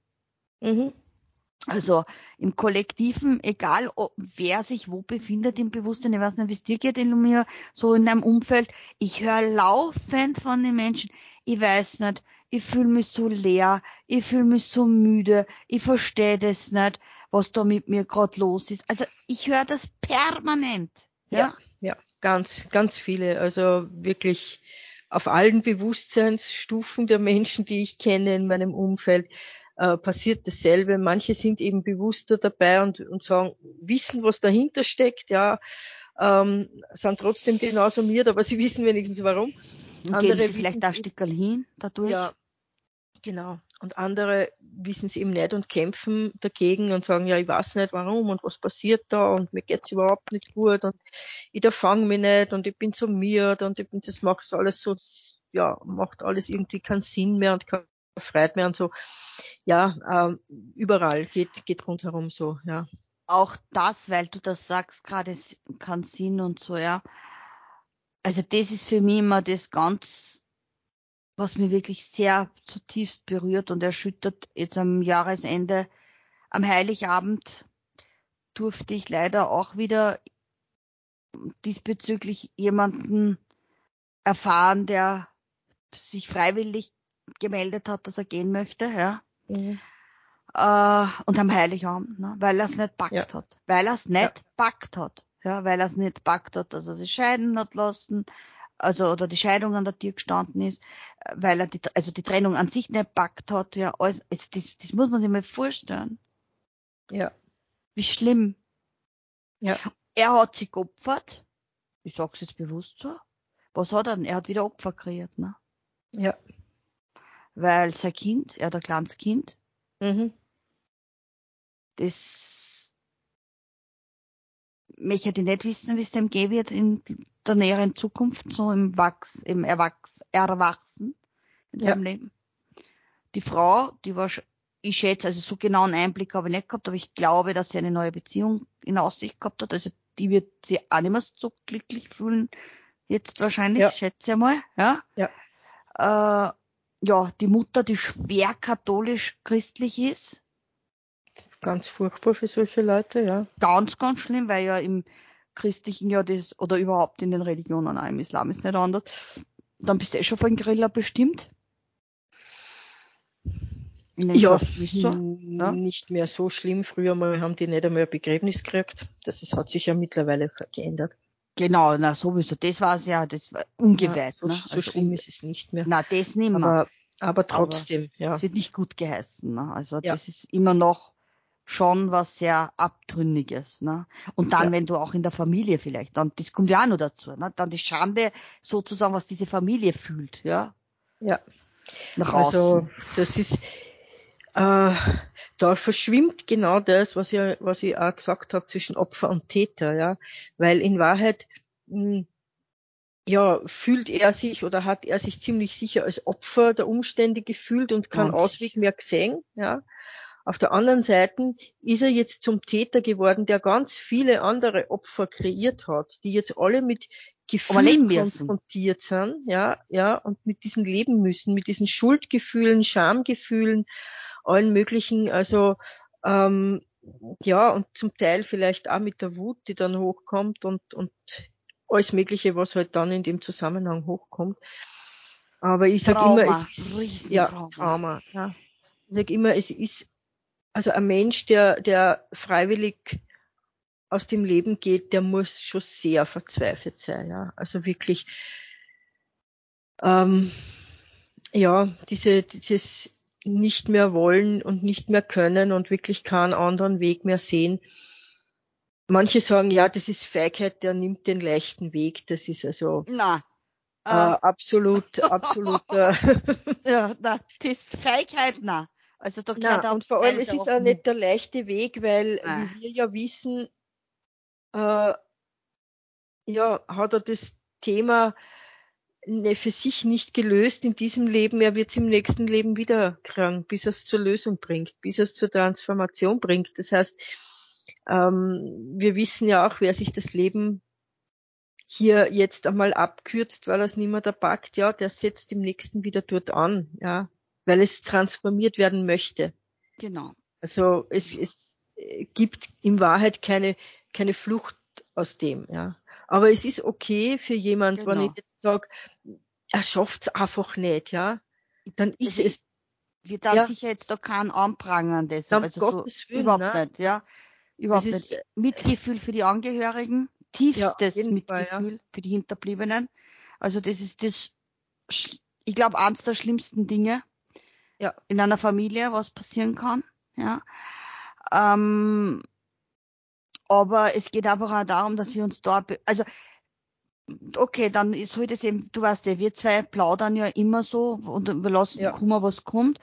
Speaker 1: Mhm. Also im Kollektiven, egal wer sich wo befindet im Bewusstsein, ich weiß nicht, wie es dir geht, Illumia, so in deinem Umfeld, ich höre laufend von den Menschen, ich weiß nicht, ich fühle mich so leer, ich fühle mich so müde, ich verstehe das nicht, was da mit mir gerade los ist. Also ich höre das permanent.
Speaker 2: Ja? ja, ja, ganz, ganz viele. Also wirklich auf allen Bewusstseinsstufen der Menschen, die ich kenne in meinem Umfeld, äh, passiert dasselbe. Manche sind eben bewusster dabei und, und sagen, wissen, was dahinter steckt, ja, ähm, sind trotzdem genauso mir, aber sie wissen wenigstens warum.
Speaker 1: Und Andere geben sie vielleicht ein Stückchen hin dadurch? Ja,
Speaker 2: Genau. Und andere wissen es eben nicht und kämpfen dagegen und sagen, ja, ich weiß nicht warum und was passiert da und mir geht's überhaupt nicht gut und ich da fang mich nicht und ich bin so miert und ich bin, das macht alles so, ja, macht alles irgendwie keinen Sinn mehr und keine Freude mehr und so. Ja, ähm, überall geht, geht rundherum so, ja.
Speaker 1: Auch das, weil du das sagst, gerade keinen Sinn und so, ja. Also das ist für mich immer das ganz was mir wirklich sehr zutiefst berührt und erschüttert. Jetzt am Jahresende, am Heiligabend durfte ich leider auch wieder diesbezüglich jemanden erfahren, der sich freiwillig gemeldet hat, dass er gehen möchte, ja. Mhm. Äh, und am Heiligabend, ne, weil er es nicht packt ja. hat. Weil er es nicht ja. packt hat. Ja, weil er es nicht packt hat, dass er sich scheiden hat lassen, also oder die Scheidung an der Tür gestanden ist, weil er die, also die Trennung an sich nicht packt hat, ja, alles, also das, das muss man sich mal vorstellen. Ja. Wie schlimm. Ja. Er hat sich geopfert. Ich sag's jetzt bewusst so. Was hat er denn? Er hat wieder Opfer kreiert, ne? Ja. Weil sein Kind, er hat ein kleines Kind, mhm. das möchte ich nicht wissen, wie es dem gehen wird in der näheren Zukunft, so im Wachs, im Erwachs, Erwachsen in seinem ja. Leben. Die Frau, die war, ich schätze, also so genau einen Einblick habe ich nicht gehabt, aber ich glaube, dass sie eine neue Beziehung in Aussicht gehabt hat. Also die wird sie auch nicht mehr so glücklich fühlen. Jetzt wahrscheinlich, ja. schätze ich mal, ja. Ja. Äh, ja, die Mutter, die schwer katholisch christlich ist,
Speaker 2: Ganz furchtbar für solche Leute, ja.
Speaker 1: Ganz, ganz schlimm, weil ja im christlichen ja das, oder überhaupt in den Religionen, auch im Islam ist nicht anders. Dann bist du eh schon von Griller bestimmt.
Speaker 2: Ja, so, ja, nicht mehr so schlimm. Früher mal haben die nicht einmal ein Begräbnis gekriegt. Das ist, hat sich ja mittlerweile geändert.
Speaker 1: Genau, na sowieso. Das war es ja, das war ungeweiht. Ja,
Speaker 2: so, ne? so also, schlimm ist es nicht mehr.
Speaker 1: Na, das nicht mehr.
Speaker 2: Aber, aber trotzdem, aber ja.
Speaker 1: Es wird nicht gut geheißen. Ne? Also ja. das ist immer noch schon was sehr Abtrünniges. Ne? Und dann, ja. wenn du auch in der Familie vielleicht, dann das kommt ja auch noch dazu, ne? dann die Schande sozusagen, was diese Familie fühlt, ja.
Speaker 2: Ja. Nach also das ist äh, da verschwimmt genau das, was ich, was ich auch gesagt habe zwischen Opfer und Täter, ja, weil in Wahrheit mh, hm, ja, fühlt er sich oder hat er sich ziemlich sicher als Opfer der Umstände gefühlt und keinen Ausweg mehr gesehen, ja. Auf der anderen Seite ist er jetzt zum Täter geworden, der ganz viele andere Opfer kreiert hat, die jetzt alle mit Gefühlen konfrontiert sind, ja, ja, und mit diesen leben müssen, mit diesen Schuldgefühlen, Schamgefühlen, allen möglichen, also ähm, ja, und zum Teil vielleicht auch mit der Wut, die dann hochkommt und, und alles Mögliche, was halt dann in dem Zusammenhang hochkommt. Aber ich sage immer, es ist ja Trauma. Ja. Ich sage immer, es ist also ein Mensch, der, der freiwillig aus dem Leben geht, der muss schon sehr verzweifelt sein, ja. Also wirklich, ähm, ja, diese, dieses nicht mehr wollen und nicht mehr können und wirklich keinen anderen Weg mehr sehen. Manche sagen, ja, das ist Feigheit, der nimmt den leichten Weg. Das ist also
Speaker 1: na,
Speaker 2: äh, äh. absolut, absolut. Äh,
Speaker 1: ja, na, das ist Feigheit, na. Also da na,
Speaker 2: und vor allem, es ist auch nicht der leichte Weg, weil wie wir ja wissen, äh, ja, hat er das Thema für sich nicht gelöst in diesem Leben, er wird es im nächsten Leben wieder krank, bis er es zur Lösung bringt, bis er es zur Transformation bringt. Das heißt, ähm, wir wissen ja auch, wer sich das Leben hier jetzt einmal abkürzt, weil er es nicht mehr da packt, ja, der setzt im nächsten wieder dort an, ja, weil es transformiert werden möchte.
Speaker 1: Genau.
Speaker 2: Also es, es gibt in Wahrheit keine, keine Flucht aus dem, ja. Aber es ist okay für jemand, genau. wenn ich jetzt sage, er schafft's einfach nicht, ja, dann ist also es.
Speaker 1: Wir dann ja. sicher jetzt da keinen anprangern, deshalb. Also
Speaker 2: Gottes
Speaker 1: so, Willen, überhaupt ne? nicht, ja. Überhaupt nicht. Mitgefühl für die Angehörigen, tiefstes ja, Mitgefühl Fall, ja. für die Hinterbliebenen. Also das ist das, ich glaube, eins der schlimmsten Dinge ja. in einer Familie, was passieren kann. Ja. Ähm, aber es geht einfach auch darum, dass wir uns da, also okay, dann soll das eben, du weißt ja, wir zwei plaudern ja immer so und wir lassen ja. kommen, was kommt.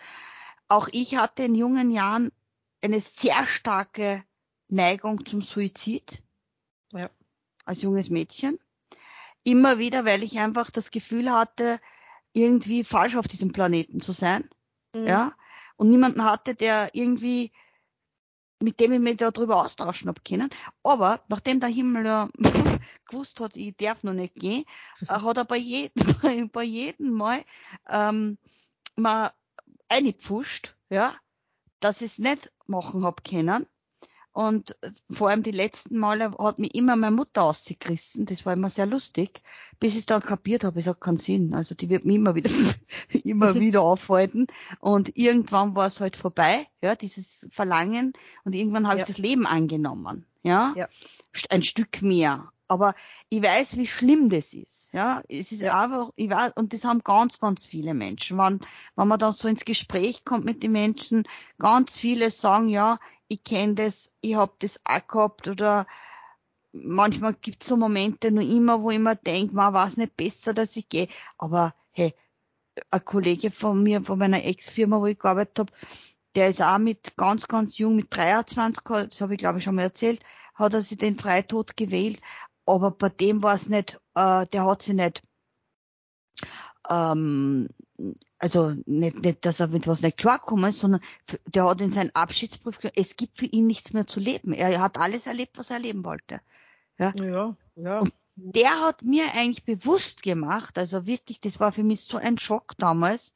Speaker 1: Auch ich hatte in jungen Jahren eine sehr starke Neigung zum Suizid. Ja. Als junges Mädchen. Immer wieder, weil ich einfach das Gefühl hatte, irgendwie falsch auf diesem Planeten zu sein. Mhm. Ja. Und niemanden hatte, der irgendwie mit dem ich mich darüber austauschen hab können. Aber nachdem der Himmel ja gewusst hat, ich darf noch nicht gehen, äh, hat er bei jedem, bei jedem Mal ähm, mal eingepfuscht, ja, dass ich es nicht machen hab können. Und äh, vor allem die letzten Male hat mich immer meine Mutter ausgerissen. Das war immer sehr lustig, bis ich es dann kapiert habe. Ich sag keinen Sinn. Also die wird mich immer wieder, immer wieder aufhalten. Und irgendwann war es halt vorbei, ja, dieses Verlangen. Und irgendwann habe ja. ich das Leben angenommen, ja? ja. Ein Stück mehr. Aber ich weiß, wie schlimm das ist. Ja, es ist ja. einfach, ich weiß, und das haben ganz, ganz viele Menschen. Wenn, wenn man dann so ins Gespräch kommt mit den Menschen, ganz viele sagen, ja, ich kenne das, ich hab das auch gehabt oder manchmal gibt's so Momente nur immer, wo ich mir denke, man weiß nicht besser, dass ich gehe. Aber hey, ein Kollege von mir, von meiner Ex-Firma, wo ich gearbeitet habe, der ist auch mit ganz, ganz jung, mit 23, das habe ich glaube ich schon mal erzählt, hat er sich den Freitod gewählt aber bei dem war es nicht, äh, der hat sich nicht, ähm, also nicht, nicht, dass er mit was nicht klarkommen ist, sondern der hat in seinen Abschiedsbrief es gibt für ihn nichts mehr zu leben. Er hat alles erlebt, was er erleben wollte. Ja,
Speaker 2: ja. ja.
Speaker 1: Und der hat mir eigentlich bewusst gemacht, also wirklich, das war für mich so ein Schock damals,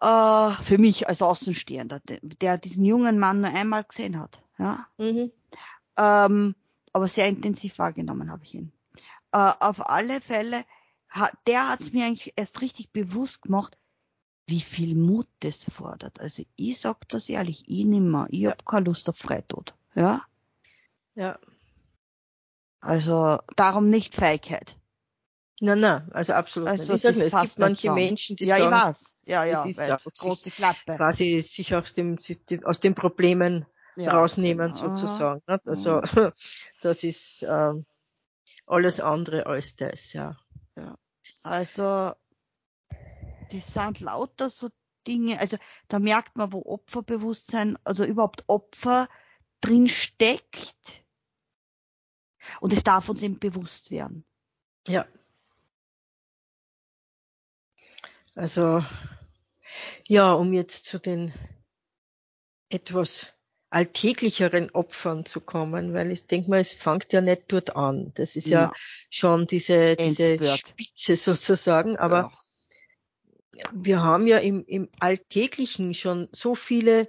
Speaker 1: äh, für mich als Außenstehender, der diesen jungen Mann nur einmal gesehen hat. Ja. Mhm. Ähm, aber sehr intensiv wahrgenommen habe ich ihn. Äh, auf alle Fälle, der hat es mir eigentlich erst richtig bewusst gemacht, wie viel Mut das fordert. Also ich sag das ehrlich, ich nimmer, ich ja. hab keine Lust auf Freitod. Ja?
Speaker 2: Ja.
Speaker 1: Also darum nicht Feigheit.
Speaker 2: Nein, nein, also absolut
Speaker 1: also
Speaker 2: nicht.
Speaker 1: es
Speaker 2: gibt manche Menschen, die
Speaker 1: ja,
Speaker 2: sagen,
Speaker 1: ich weiß. ja, ja, weil große Klappe.
Speaker 2: quasi sich aus dem, aus den Problemen ja, rausnehmen genau. sozusagen. Also mhm. das ist äh, alles andere als das, ja.
Speaker 1: ja. Also das sind lauter so Dinge, also da merkt man, wo Opferbewusstsein, also überhaupt Opfer drin steckt. Und es darf uns eben bewusst werden.
Speaker 2: Ja. Also, ja, um jetzt zu den etwas alltäglicheren Opfern zu kommen, weil ich denke mal, es fängt ja nicht dort an. Das ist ja, ja schon diese, diese Spitze sozusagen, aber ja. wir haben ja im, im Alltäglichen schon so viele,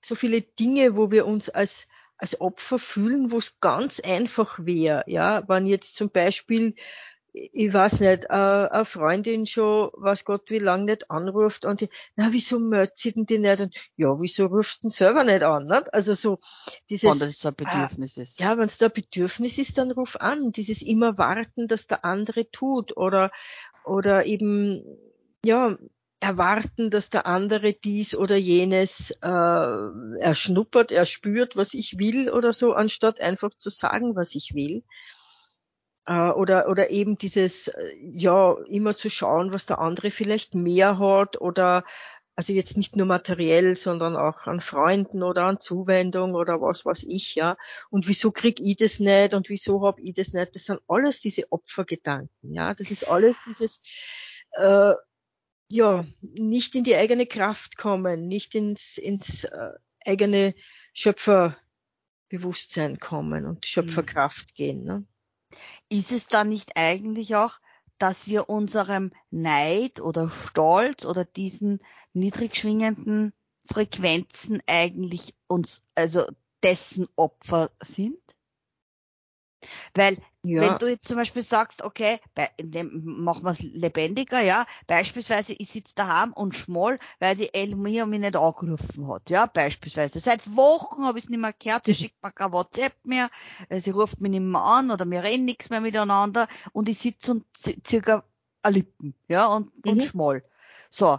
Speaker 2: so viele Dinge, wo wir uns als als Opfer fühlen, wo es ganz einfach wäre, ja, wenn jetzt zum Beispiel ich weiß nicht, äh, eine Freundin schon, was Gott wie lang nicht anruft und die, na, wieso meldet sie denn die nicht? Und, ja, wieso rufst du denn selber nicht an? Nicht? Also so dieses...
Speaker 1: Wenn das ein Bedürfnis
Speaker 2: äh,
Speaker 1: ist.
Speaker 2: Ja, wenn es da ein Bedürfnis ist, dann ruf an. Dieses immer warten, dass der andere tut oder, oder eben ja, erwarten, dass der andere dies oder jenes äh, erschnuppert, erspürt, was ich will oder so, anstatt einfach zu sagen, was ich will. Äh, oder, oder eben dieses, äh, ja, immer zu schauen, was der andere vielleicht mehr hat oder also jetzt nicht nur materiell, sondern auch an Freunden oder an Zuwendung oder was weiß ich, ja. Und wieso krieg ich das nicht und wieso hab ich das nicht? Das sind alles diese Opfergedanken, ja. Das ist alles dieses, äh, ja, nicht in die eigene Kraft kommen, nicht ins, ins äh, eigene Schöpferbewusstsein kommen und Schöpferkraft gehen. Ne?
Speaker 1: Ist es dann nicht eigentlich auch dass wir unserem Neid oder Stolz oder diesen niedrig schwingenden Frequenzen eigentlich uns, also dessen Opfer sind? Weil ja. wenn du jetzt zum Beispiel sagst, okay, bei, machen wir es lebendiger, ja, beispielsweise ich sitze daheim und schmoll, weil die Elmia mich nicht angerufen hat, ja, beispielsweise. Seit Wochen habe ich es nicht mehr gehört, sie schickt mir kein WhatsApp mehr, äh, sie ruft mich nicht mehr an oder wir reden nichts mehr miteinander und ich sitze und circa Lippen, ja, und, mhm. und schmoll. So,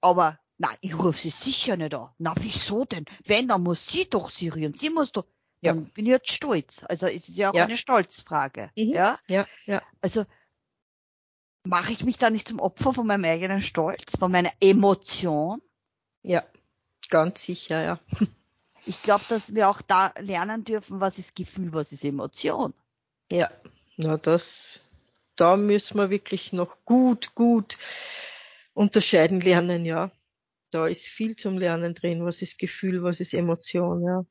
Speaker 1: aber na, ich rufe sie sicher nicht an. Na, wieso denn? Wenn, dann muss sie doch Syrien. Sie muss doch ja. bin ich jetzt stolz. Also es ist ja auch ja. eine Stolzfrage. Mhm. Ja?
Speaker 2: ja, ja.
Speaker 1: Also mache ich mich da nicht zum Opfer von meinem eigenen Stolz, von meiner Emotion?
Speaker 2: Ja, ganz sicher, ja.
Speaker 1: Ich glaube, dass wir auch da lernen dürfen, was ist Gefühl, was ist Emotion.
Speaker 2: Ja, na das, da müssen wir wirklich noch gut, gut unterscheiden lernen, ja. Da ist viel zum Lernen drin, was ist Gefühl, was ist Emotion, ja.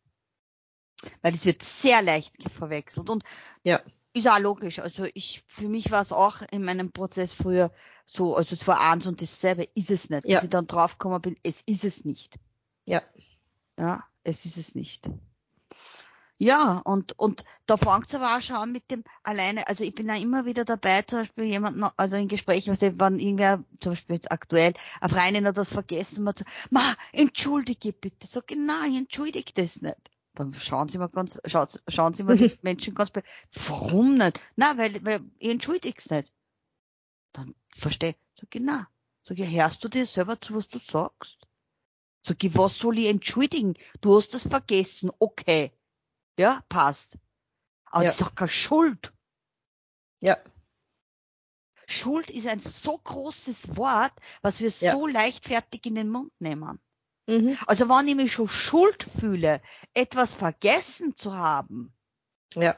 Speaker 1: Weil es wird sehr leicht verwechselt und ja. ist auch logisch. Also ich, für mich war es auch in meinem Prozess früher so, also es war eins und dasselbe ist es nicht. Ja. Bis ich dann draufgekommen bin, es ist es nicht.
Speaker 2: Ja.
Speaker 1: Ja, es ist es nicht. Ja, und, und da fängt es aber auch schon an mit dem alleine, also ich bin ja immer wieder dabei, zum Beispiel jemand, also in Gesprächen, was wenn irgendwer, zum Beispiel jetzt aktuell, eine Freundin hat das vergessen, man so, ma, entschuldige bitte, so genau, ich entschuldige das nicht. Dann schauen sie mal ganz, schauen, schauen sie mal die Menschen ganz, warum nicht? Na, weil, weil ich entschuldig's nicht. Dann versteh, sag ich, na. Sag ich, hörst du dir selber zu, was du sagst? Sag ich, was soll ich entschuldigen? Du hast das vergessen, okay. Ja, passt. Aber ja. das ist doch keine Schuld.
Speaker 2: Ja.
Speaker 1: Schuld ist ein so großes Wort, was wir ja. so leichtfertig in den Mund nehmen. Mhm. Also wenn ich mich schon schuld fühle, etwas vergessen zu haben,
Speaker 2: ja.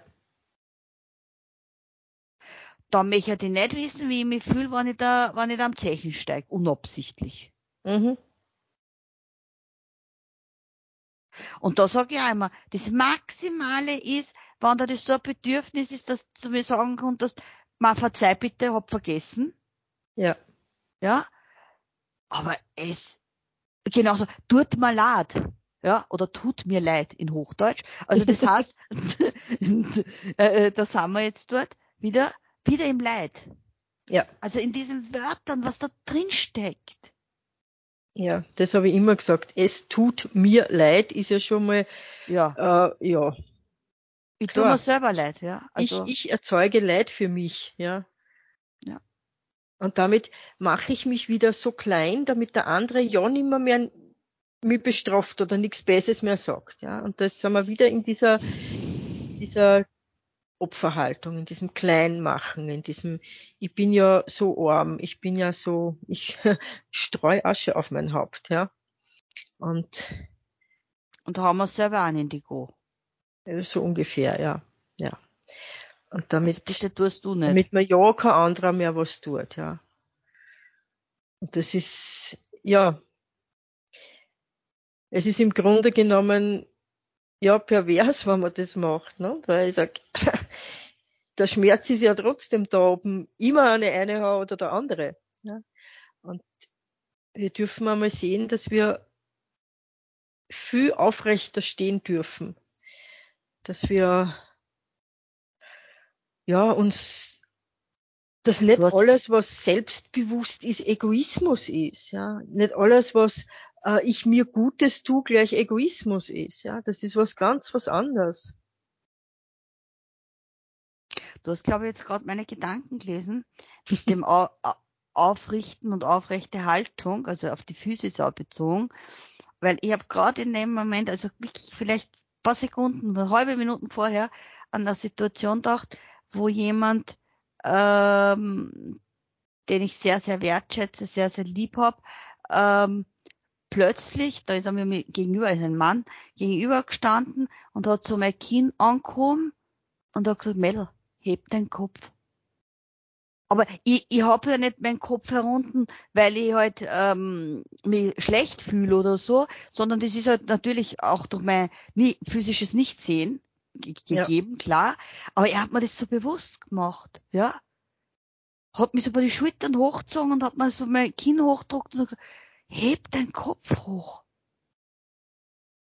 Speaker 1: dann möchte ich nicht wissen, wie ich mich fühle, wenn ich da, wenn ich da am Zechen steige, unabsichtlich. Mhm. Und da sage ich auch immer, das Maximale ist, wenn da das so ein Bedürfnis ist, dass du mir sagen kannst, man verzeih bitte, hab vergessen.
Speaker 2: Ja.
Speaker 1: Ja. Aber es, genauso, tut mir leid. Ja, oder tut mir leid in Hochdeutsch. Also das heißt, äh, äh, da sind wir jetzt dort wieder, wieder im Leid.
Speaker 2: Ja.
Speaker 1: Also in diesen Wörtern, was da drin steckt.
Speaker 2: Ja, das habe ich immer gesagt. Es tut mir leid, ist ja schon mal,
Speaker 1: ja.
Speaker 2: Äh, ja.
Speaker 1: Ich tue mir selber leid, ja.
Speaker 2: Also, ich, ich erzeuge Leid für mich, ja.
Speaker 1: Ja.
Speaker 2: Und damit mache ich mich wieder so klein, damit der andere ja nimmer mehr mich bestraft oder nichts Besseres mehr sagt. Ja. Und das sind wir wieder in dieser, dieser Opferhaltung, in diesem Kleinmachen, in diesem, ich bin ja so arm, ich bin ja so, ich streu Asche auf mein Haupt, ja. Und,
Speaker 1: und da haben wir selber ein Indigo.
Speaker 2: So ungefähr, ja, ja. Und damit, also
Speaker 1: bitte tust du nicht.
Speaker 2: damit man ja kein anderer mehr was tut, ja. Und das ist, ja, es ist im Grunde genommen, ja, pervers, wenn man das macht, ne? Weil ich sag, der Schmerz ist ja trotzdem da, ob immer eine eine hat oder der andere. Ja? Und wir dürfen einmal sehen, dass wir viel aufrechter stehen dürfen. Dass wir ja, uns, dass nicht alles, was selbstbewusst ist, Egoismus ist, ja. Nicht alles, was äh, ich mir Gutes tu, gleich Egoismus ist, ja. Das ist was ganz was anderes.
Speaker 1: Du hast, glaube ich, jetzt gerade meine Gedanken gelesen mit dem Au Aufrichten und aufrechte Haltung, also auf die Physis auch bezogen, weil ich habe gerade in dem Moment, also wirklich vielleicht paar Sekunden, halbe Minuten vorher an der Situation gedacht, wo jemand, ähm, den ich sehr, sehr wertschätze, sehr, sehr lieb hab, ähm, plötzlich, da ist er mir gegenüber, ist ein Mann, gegenüber gestanden und hat so mein Kinn angehoben und hat gesagt, Mädel, heb deinen Kopf. Aber ich, ich habe ja nicht meinen Kopf herunten, weil ich halt ähm, mich schlecht fühle oder so, sondern das ist halt natürlich auch durch mein physisches Nichtsehen gegeben, ja. klar. Aber er hat mir das so bewusst gemacht, ja. Hat mich so bei die Schultern hochgezogen und hat mir so mein Kinn hochgedruckt und gesagt, heb deinen Kopf hoch.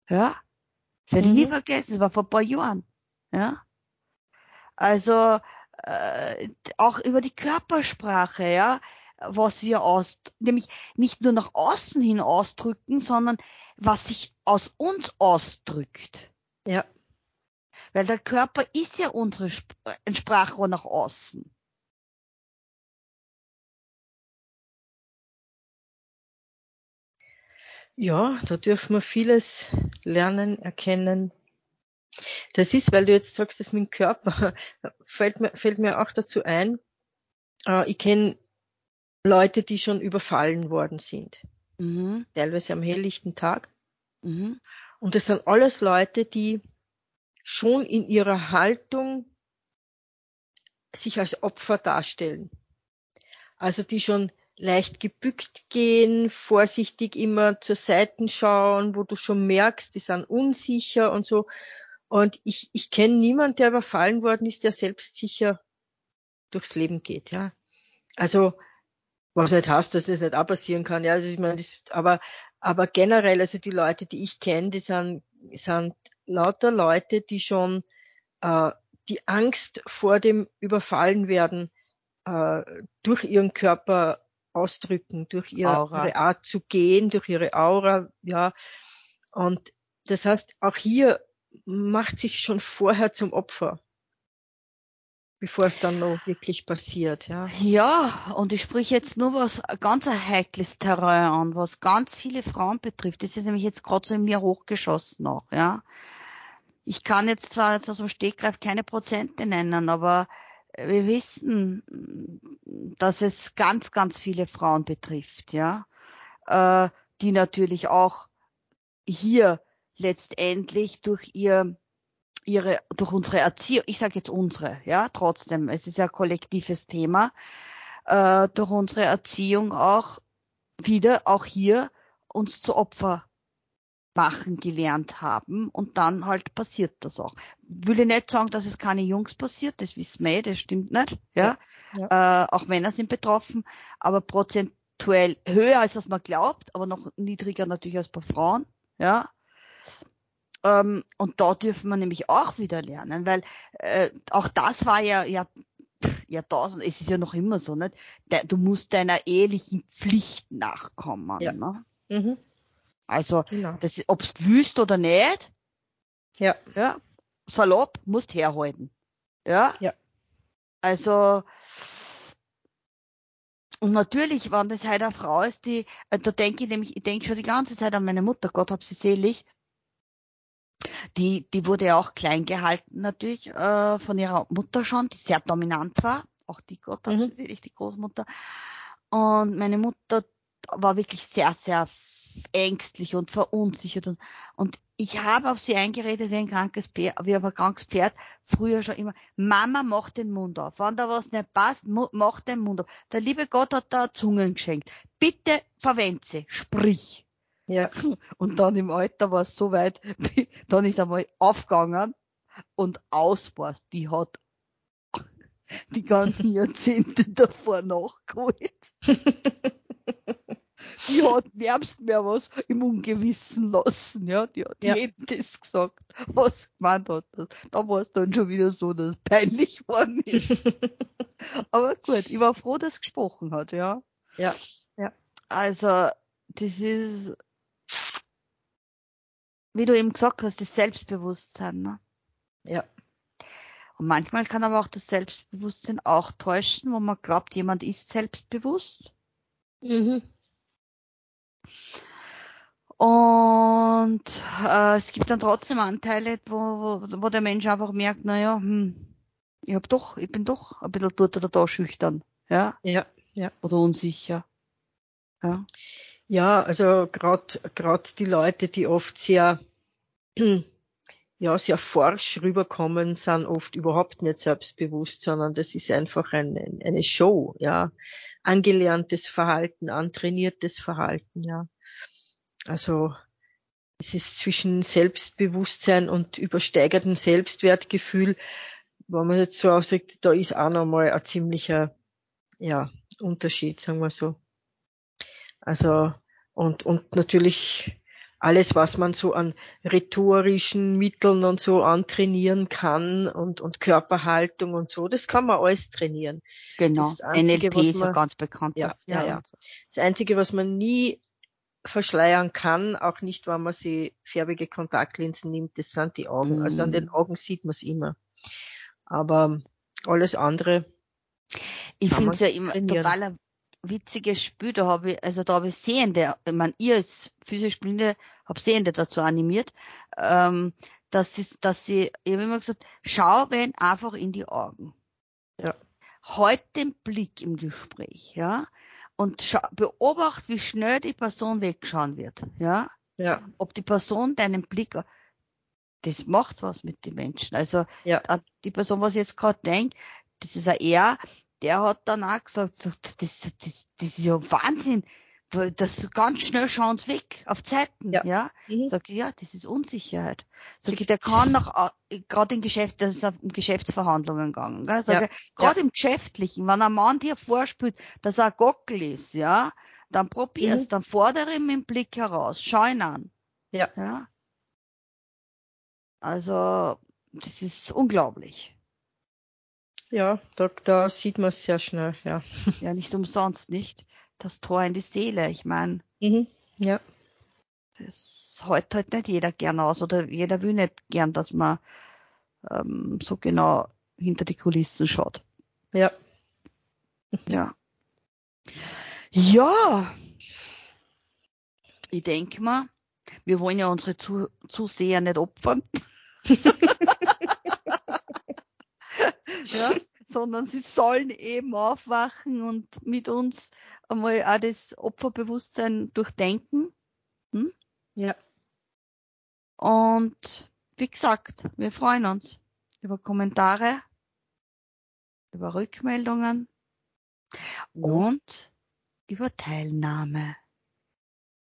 Speaker 1: Ja. Das werde ich nie mhm. vergessen, das war vor ein paar Jahren. Ja. Also, äh, auch über die Körpersprache, ja, was wir aus, nämlich nicht nur nach außen hin ausdrücken, sondern was sich aus uns ausdrückt.
Speaker 2: Ja.
Speaker 1: Weil der Körper ist ja unsere Sp ein Sprachrohr nach außen.
Speaker 2: Ja, da dürfen wir vieles lernen, erkennen, das ist, weil du jetzt sagst, das mit dem Körper, fällt mir, fällt mir auch dazu ein, äh, ich kenne Leute, die schon überfallen worden sind. Mhm. Teilweise am helllichten Tag. Mhm. Und das sind alles Leute, die schon in ihrer Haltung sich als Opfer darstellen. Also die schon leicht gebückt gehen, vorsichtig immer zur Seiten schauen, wo du schon merkst, die sind unsicher und so. Und ich, ich kenne niemanden, der überfallen worden ist, der selbstsicher durchs Leben geht, ja. Also, was nicht heißt, dass das nicht auch passieren kann, ja. Also ich meine, das, aber, aber generell, also die Leute, die ich kenne, die sind, sind lauter Leute, die schon äh, die Angst vor dem Überfallen werden äh, durch ihren Körper ausdrücken, durch ihre, ihre Art zu gehen, durch ihre Aura, ja. Und das heißt, auch hier macht sich schon vorher zum Opfer, bevor es dann noch wirklich passiert, ja.
Speaker 1: Ja, und ich sprich jetzt nur was ganz ein heikles Terrain an, was ganz viele Frauen betrifft. Das ist nämlich jetzt gerade so in mir hochgeschossen noch, ja. Ich kann jetzt zwar jetzt aus dem Stegreif keine Prozente nennen, aber wir wissen, dass es ganz, ganz viele Frauen betrifft, ja, äh, die natürlich auch hier letztendlich durch ihr ihre durch unsere Erziehung, ich sage jetzt unsere, ja, trotzdem, es ist ja kollektives Thema, äh, durch unsere Erziehung auch wieder auch hier uns zu Opfer machen gelernt haben und dann halt passiert das auch. Will ich nicht sagen, dass es keine Jungs passiert, das wissen wir, eh, das stimmt nicht, ja. ja. Äh, auch Männer sind betroffen, aber prozentuell höher als was man glaubt, aber noch niedriger natürlich als bei Frauen, ja. Ähm, und da dürfen wir nämlich auch wieder lernen, weil äh, auch das war ja, ja, ja tausend, es ist ja noch immer so, nicht? Du musst deiner ehelichen Pflicht nachkommen. Ja. Ne? Mhm. Also, genau. das, ob's wüsst oder nicht,
Speaker 2: ja.
Speaker 1: ja, salopp, musst herhalten. Ja.
Speaker 2: Ja.
Speaker 1: Also, und natürlich, wenn das halt eine Frau ist, die, äh, da denke ich nämlich, ich denke schon die ganze Zeit an meine Mutter, Gott hab sie selig, die, die wurde ja auch klein gehalten natürlich äh, von ihrer Mutter schon, die sehr dominant war. Auch die Gott mhm. die Großmutter. Und meine Mutter war wirklich sehr, sehr ängstlich und verunsichert und, und ich habe auf sie eingeredet wie ein krankes Pferd, wie auf ein krankes Pferd, früher schon immer, Mama, mach den Mund auf. Wenn da was nicht passt, mach den Mund auf. Der liebe Gott hat da Zungen geschenkt. Bitte verwende sie, sprich.
Speaker 2: Ja.
Speaker 1: Und dann im Alter war es so weit, dann ist einmal aufgegangen und aus war's. Die hat die ganzen Jahrzehnte davor nachgeholt. Die hat nervst mehr was im Ungewissen lassen, ja. Die hat ja. jedem das gesagt, was gemeint hat. Da war es dann schon wieder so, dass es peinlich war nicht. Aber gut, ich war froh, dass es gesprochen hat, ja.
Speaker 2: Ja, ja.
Speaker 1: Also, das ist, wie du eben gesagt hast, das Selbstbewusstsein. Ne?
Speaker 2: Ja.
Speaker 1: Und manchmal kann aber auch das Selbstbewusstsein auch täuschen, wo man glaubt, jemand ist selbstbewusst. Mhm. Und äh, es gibt dann trotzdem Anteile, wo, wo, wo der Mensch einfach merkt, naja, hm, ich hab doch, ich bin doch ein bisschen dort oder da schüchtern. Ja.
Speaker 2: Ja, ja.
Speaker 1: Oder unsicher. Ja.
Speaker 2: Ja, also gerade gerade die Leute, die oft sehr ja sehr forsch rüberkommen, sind oft überhaupt nicht selbstbewusst, sondern das ist einfach ein, eine Show, ja, angelerntes Verhalten, antrainiertes Verhalten, ja. Also es ist zwischen Selbstbewusstsein und übersteigertem Selbstwertgefühl, wenn man jetzt so aussagt, da ist auch nochmal ein ziemlicher ja, Unterschied, sagen wir so. Also und, und natürlich alles, was man so an rhetorischen Mitteln und so antrainieren kann und, und Körperhaltung und so, das kann man alles trainieren.
Speaker 1: Genau, das Einzige, NLP ist ja ganz bekannt.
Speaker 2: Ja, ja, ja. Das Einzige, was man nie verschleiern kann, auch nicht, wenn man sie färbige Kontaktlinsen nimmt, das sind die Augen. Mm. Also an den mm. Augen sieht man es immer. Aber alles andere.
Speaker 1: Ich finde es ja immer total witziges Spiel, da habe ich, also da habe ich Sehende, ich meine, ihr als physisch Blinde habt Sehende dazu animiert, ähm, dass sie, dass sie, ich habe immer gesagt, schau wen einfach in die Augen.
Speaker 2: Ja.
Speaker 1: Halt den Blick im Gespräch, ja, und schau, beobacht, wie schnell die Person wegschauen wird, ja.
Speaker 2: Ja.
Speaker 1: Ob die Person deinen Blick, das macht was mit den Menschen. Also ja. die Person, was ich jetzt gerade denkt, das ist ja er, der hat dann auch gesagt, das, das, das, das ist ja Wahnsinn. Das ganz schnell schauen sie weg auf Zeiten, ja. ja? Mhm. Sag ich, ja, das ist Unsicherheit. Sag ich, der kann noch, äh, gerade im Geschäft, das ist auf Geschäftsverhandlungen gegangen, gell? Sag ja. gerade ja. im Geschäftlichen, wenn ein Mann dir vorspielt, dass er ein Gockel ist, ja, dann probier's, mhm. dann fordere ihn mit dem Blick heraus, schau ihn an.
Speaker 2: Ja.
Speaker 1: ja? Also, das ist unglaublich.
Speaker 2: Ja, da, da sieht man es sehr schnell, ja.
Speaker 1: Ja, nicht umsonst, nicht? Das Tor in die Seele, ich meine.
Speaker 2: Mhm, ja.
Speaker 1: Das hält halt nicht jeder gern aus oder jeder will nicht gern, dass man ähm, so genau hinter die Kulissen schaut.
Speaker 2: Ja.
Speaker 1: Ja. Ja. Ich denke mal, wir wollen ja unsere Zuseher nicht opfern. ja, sondern sie sollen eben aufwachen und mit uns einmal auch das Opferbewusstsein durchdenken. Hm?
Speaker 2: Ja.
Speaker 1: Und wie gesagt, wir freuen uns über Kommentare, über Rückmeldungen ja. und über Teilnahme.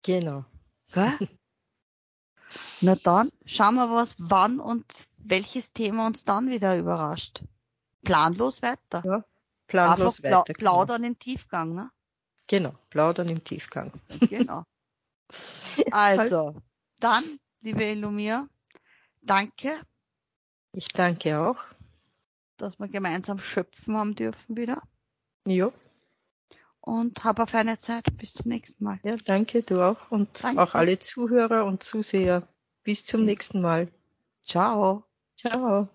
Speaker 2: Genau.
Speaker 1: Gell? Na dann, schauen wir was, wann und welches Thema uns dann wieder überrascht planlos weiter.
Speaker 2: Ja, planlos
Speaker 1: Einfach weiter. Genau. Plaudern genau. im Tiefgang, ne?
Speaker 2: Genau, plaudern im Tiefgang.
Speaker 1: Genau. Also, dann, liebe Elumir, danke.
Speaker 2: Ich danke auch.
Speaker 1: Dass wir gemeinsam schöpfen haben dürfen wieder.
Speaker 2: Ja.
Speaker 1: Und hab auf eine Zeit. Bis zum nächsten Mal.
Speaker 2: Ja, danke, du auch. Und danke. auch alle Zuhörer und Zuseher. Bis zum nächsten Mal.
Speaker 1: Ciao.
Speaker 2: Ciao.